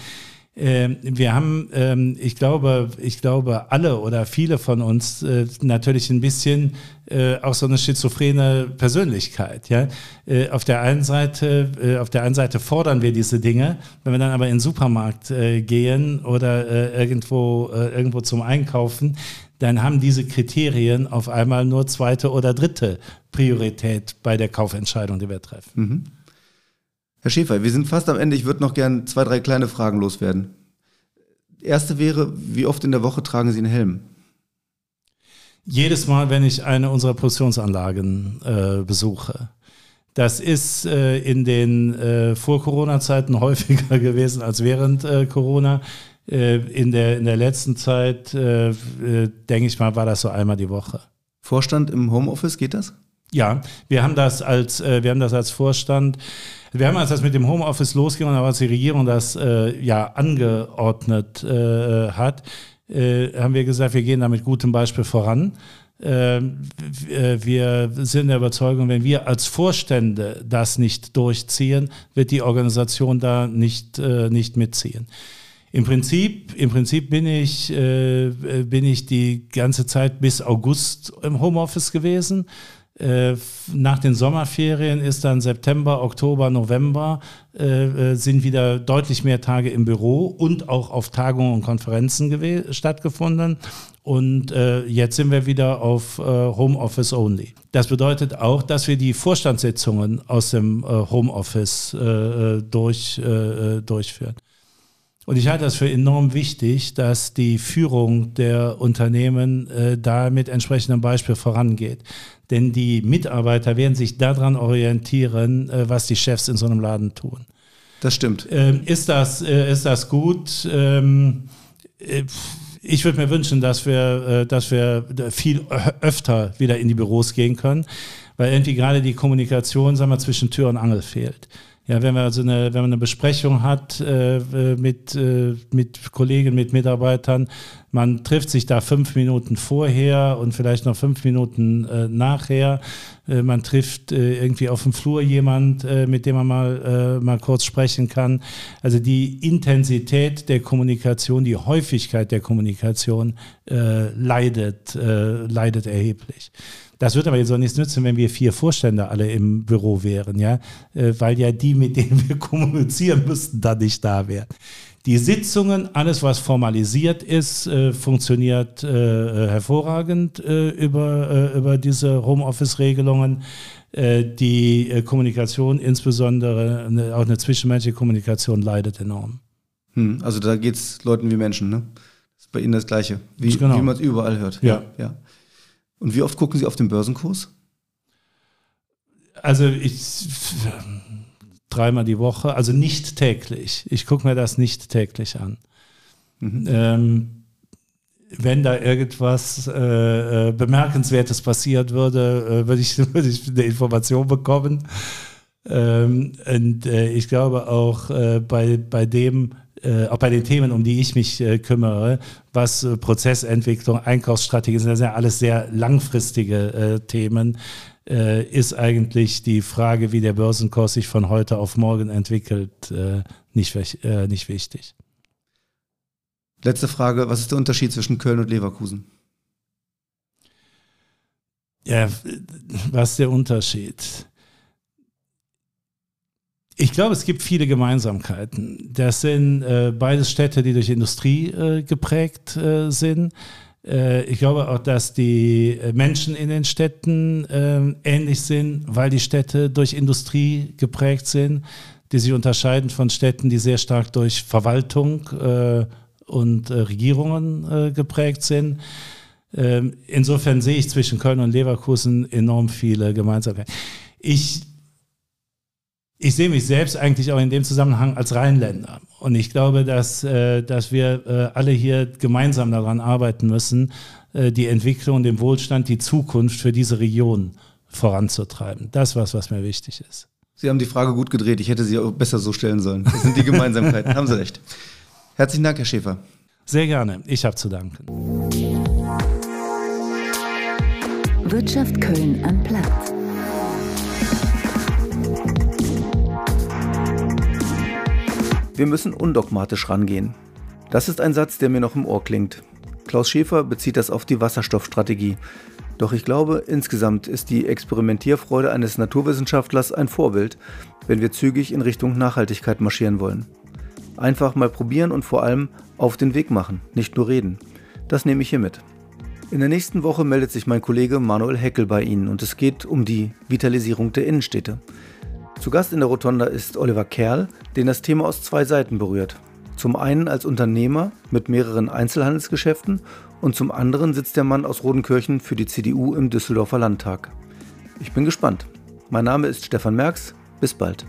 wir haben, ähm, ich glaube, ich glaube, alle oder viele von uns äh, natürlich ein bisschen äh, auch so eine schizophrene Persönlichkeit. Ja? Äh, auf der einen Seite, auf der einen Seite fordern wir diese Dinge, wenn wir dann aber in den Supermarkt gehen oder irgendwo, irgendwo zum Einkaufen, dann haben diese Kriterien auf einmal nur zweite oder dritte Priorität bei der Kaufentscheidung, die wir treffen. Mhm. Herr Schäfer, wir sind fast am Ende. Ich würde noch gern zwei, drei kleine Fragen loswerden. Erste wäre, wie oft in der Woche tragen Sie einen Helm? Jedes Mal, wenn ich eine unserer Produktionsanlagen äh, besuche. Das ist äh, in den äh, Vor-Corona-Zeiten häufiger gewesen als während äh, Corona. Äh, in, der, in der letzten Zeit, äh, denke ich mal, war das so einmal die Woche. Vorstand im Homeoffice, geht das? Ja, wir haben das als, wir haben das als Vorstand wir haben, als das mit dem Homeoffice losging und als die Regierung das äh, ja angeordnet äh, hat, äh, haben wir gesagt, wir gehen da mit gutem Beispiel voran. Ähm, äh, wir sind der Überzeugung, wenn wir als Vorstände das nicht durchziehen, wird die Organisation da nicht, äh, nicht mitziehen. Im Prinzip, im Prinzip bin ich, äh, bin ich die ganze Zeit bis August im Homeoffice gewesen. Äh, nach den Sommerferien ist dann September, Oktober, November äh, äh, sind wieder deutlich mehr Tage im Büro und auch auf Tagungen und Konferenzen stattgefunden. Und äh, jetzt sind wir wieder auf äh, Homeoffice only. Das bedeutet auch, dass wir die Vorstandssitzungen aus dem äh, Homeoffice durch, durchführen. Und ich halte das für enorm wichtig, dass die Führung der Unternehmen äh, da mit entsprechendem Beispiel vorangeht. Denn die Mitarbeiter werden sich daran orientieren, äh, was die Chefs in so einem Laden tun. Das stimmt. Ähm, ist, das, äh, ist das gut? Ähm, äh, ich würde mir wünschen, dass wir, äh, dass wir viel öfter wieder in die Büros gehen können, weil irgendwie gerade die Kommunikation sagen wir, zwischen Tür und Angel fehlt. Ja, wenn man also eine, wenn man eine Besprechung hat äh, mit, äh, mit Kollegen, mit Mitarbeitern, man trifft sich da fünf Minuten vorher und vielleicht noch fünf Minuten äh, nachher. Äh, man trifft äh, irgendwie auf dem Flur jemand, äh, mit dem man mal, mal kurz sprechen kann. Also die Intensität der Kommunikation, die Häufigkeit der Kommunikation leidet, leidet erheblich. Das wird aber jetzt auch nichts nützen, wenn wir vier Vorstände alle im Büro wären, ja, äh, weil ja die, mit denen wir kommunizieren müssten, da nicht da wären. Die Sitzungen, alles was formalisiert ist, äh, funktioniert äh, hervorragend über, über diese Homeoffice-Regelungen. die Kommunikation, insbesondere auch eine zwischenmenschliche Kommunikation, leidet enorm. Hm, also da geht es Leuten wie Menschen, ne? Das ist bei Ihnen das Gleiche, wie, genau. wie man es überall hört. ja. ja. Und wie oft gucken Sie auf den Börsenkurs? Also ich dreimal die Woche, also nicht täglich. Ich gucke mir das nicht täglich an. Mhm. Ähm, wenn da irgendwas äh, äh Bemerkenswertes passiert würde, äh, würde ich, würd ich eine Information bekommen. Ähm, und äh, ich glaube auch äh, bei, bei dem, äh, auch bei den Themen, um die ich mich äh, kümmere, was äh, Prozessentwicklung, Einkaufsstrategie sind, das sind ja alles sehr langfristige äh, Themen, äh, ist eigentlich die Frage, wie der Börsenkurs sich von heute auf morgen entwickelt, äh, nicht, nicht wichtig. Letzte Frage, was ist der Unterschied zwischen Köln und Leverkusen? Ja, was ist der Unterschied? Ich glaube, es gibt viele Gemeinsamkeiten. Das sind äh, beides Städte, die durch Industrie äh, geprägt äh, sind. Äh, ich glaube auch, dass die Menschen in den Städten äh, ähnlich sind, weil die Städte durch Industrie geprägt sind, die sich unterscheiden von Städten, die sehr stark durch Verwaltung äh, und Regierungen geprägt sind. Ähm, insofern sehe ich zwischen Köln und Leverkusen enorm viele Gemeinsamkeiten. Ich ich sehe mich selbst eigentlich auch in dem Zusammenhang als Rheinländer. Und ich glaube, dass, äh, dass wir äh, alle hier gemeinsam daran arbeiten müssen, äh, die Entwicklung, den Wohlstand, die Zukunft für diese Region voranzutreiben. Das ist was, was mir wichtig ist. Sie haben die Frage gut gedreht. Ich hätte sie auch besser so stellen sollen. Das sind die Gemeinsamkeiten. haben Sie recht. Herzlichen Dank, Herr Schäfer. Sehr gerne. Ich habe zu danken. Wirtschaft Köln am Platz. Wir müssen undogmatisch rangehen. Das ist ein Satz, der mir noch im Ohr klingt. Klaus Schäfer bezieht das auf die Wasserstoffstrategie. Doch ich glaube, insgesamt ist die Experimentierfreude eines Naturwissenschaftlers ein Vorbild, wenn wir zügig in Richtung Nachhaltigkeit marschieren wollen. Einfach mal probieren und vor allem auf den Weg machen, nicht nur reden. Das nehme ich hier mit. In der nächsten Woche meldet sich mein Kollege Manuel Heckel bei Ihnen und es geht um die Vitalisierung der Innenstädte. Zu Gast in der Rotonda ist Oliver Kerl, den das Thema aus zwei Seiten berührt. Zum einen als Unternehmer mit mehreren Einzelhandelsgeschäften und zum anderen sitzt der Mann aus Rodenkirchen für die CDU im Düsseldorfer Landtag. Ich bin gespannt. Mein Name ist Stefan Merks. Bis bald.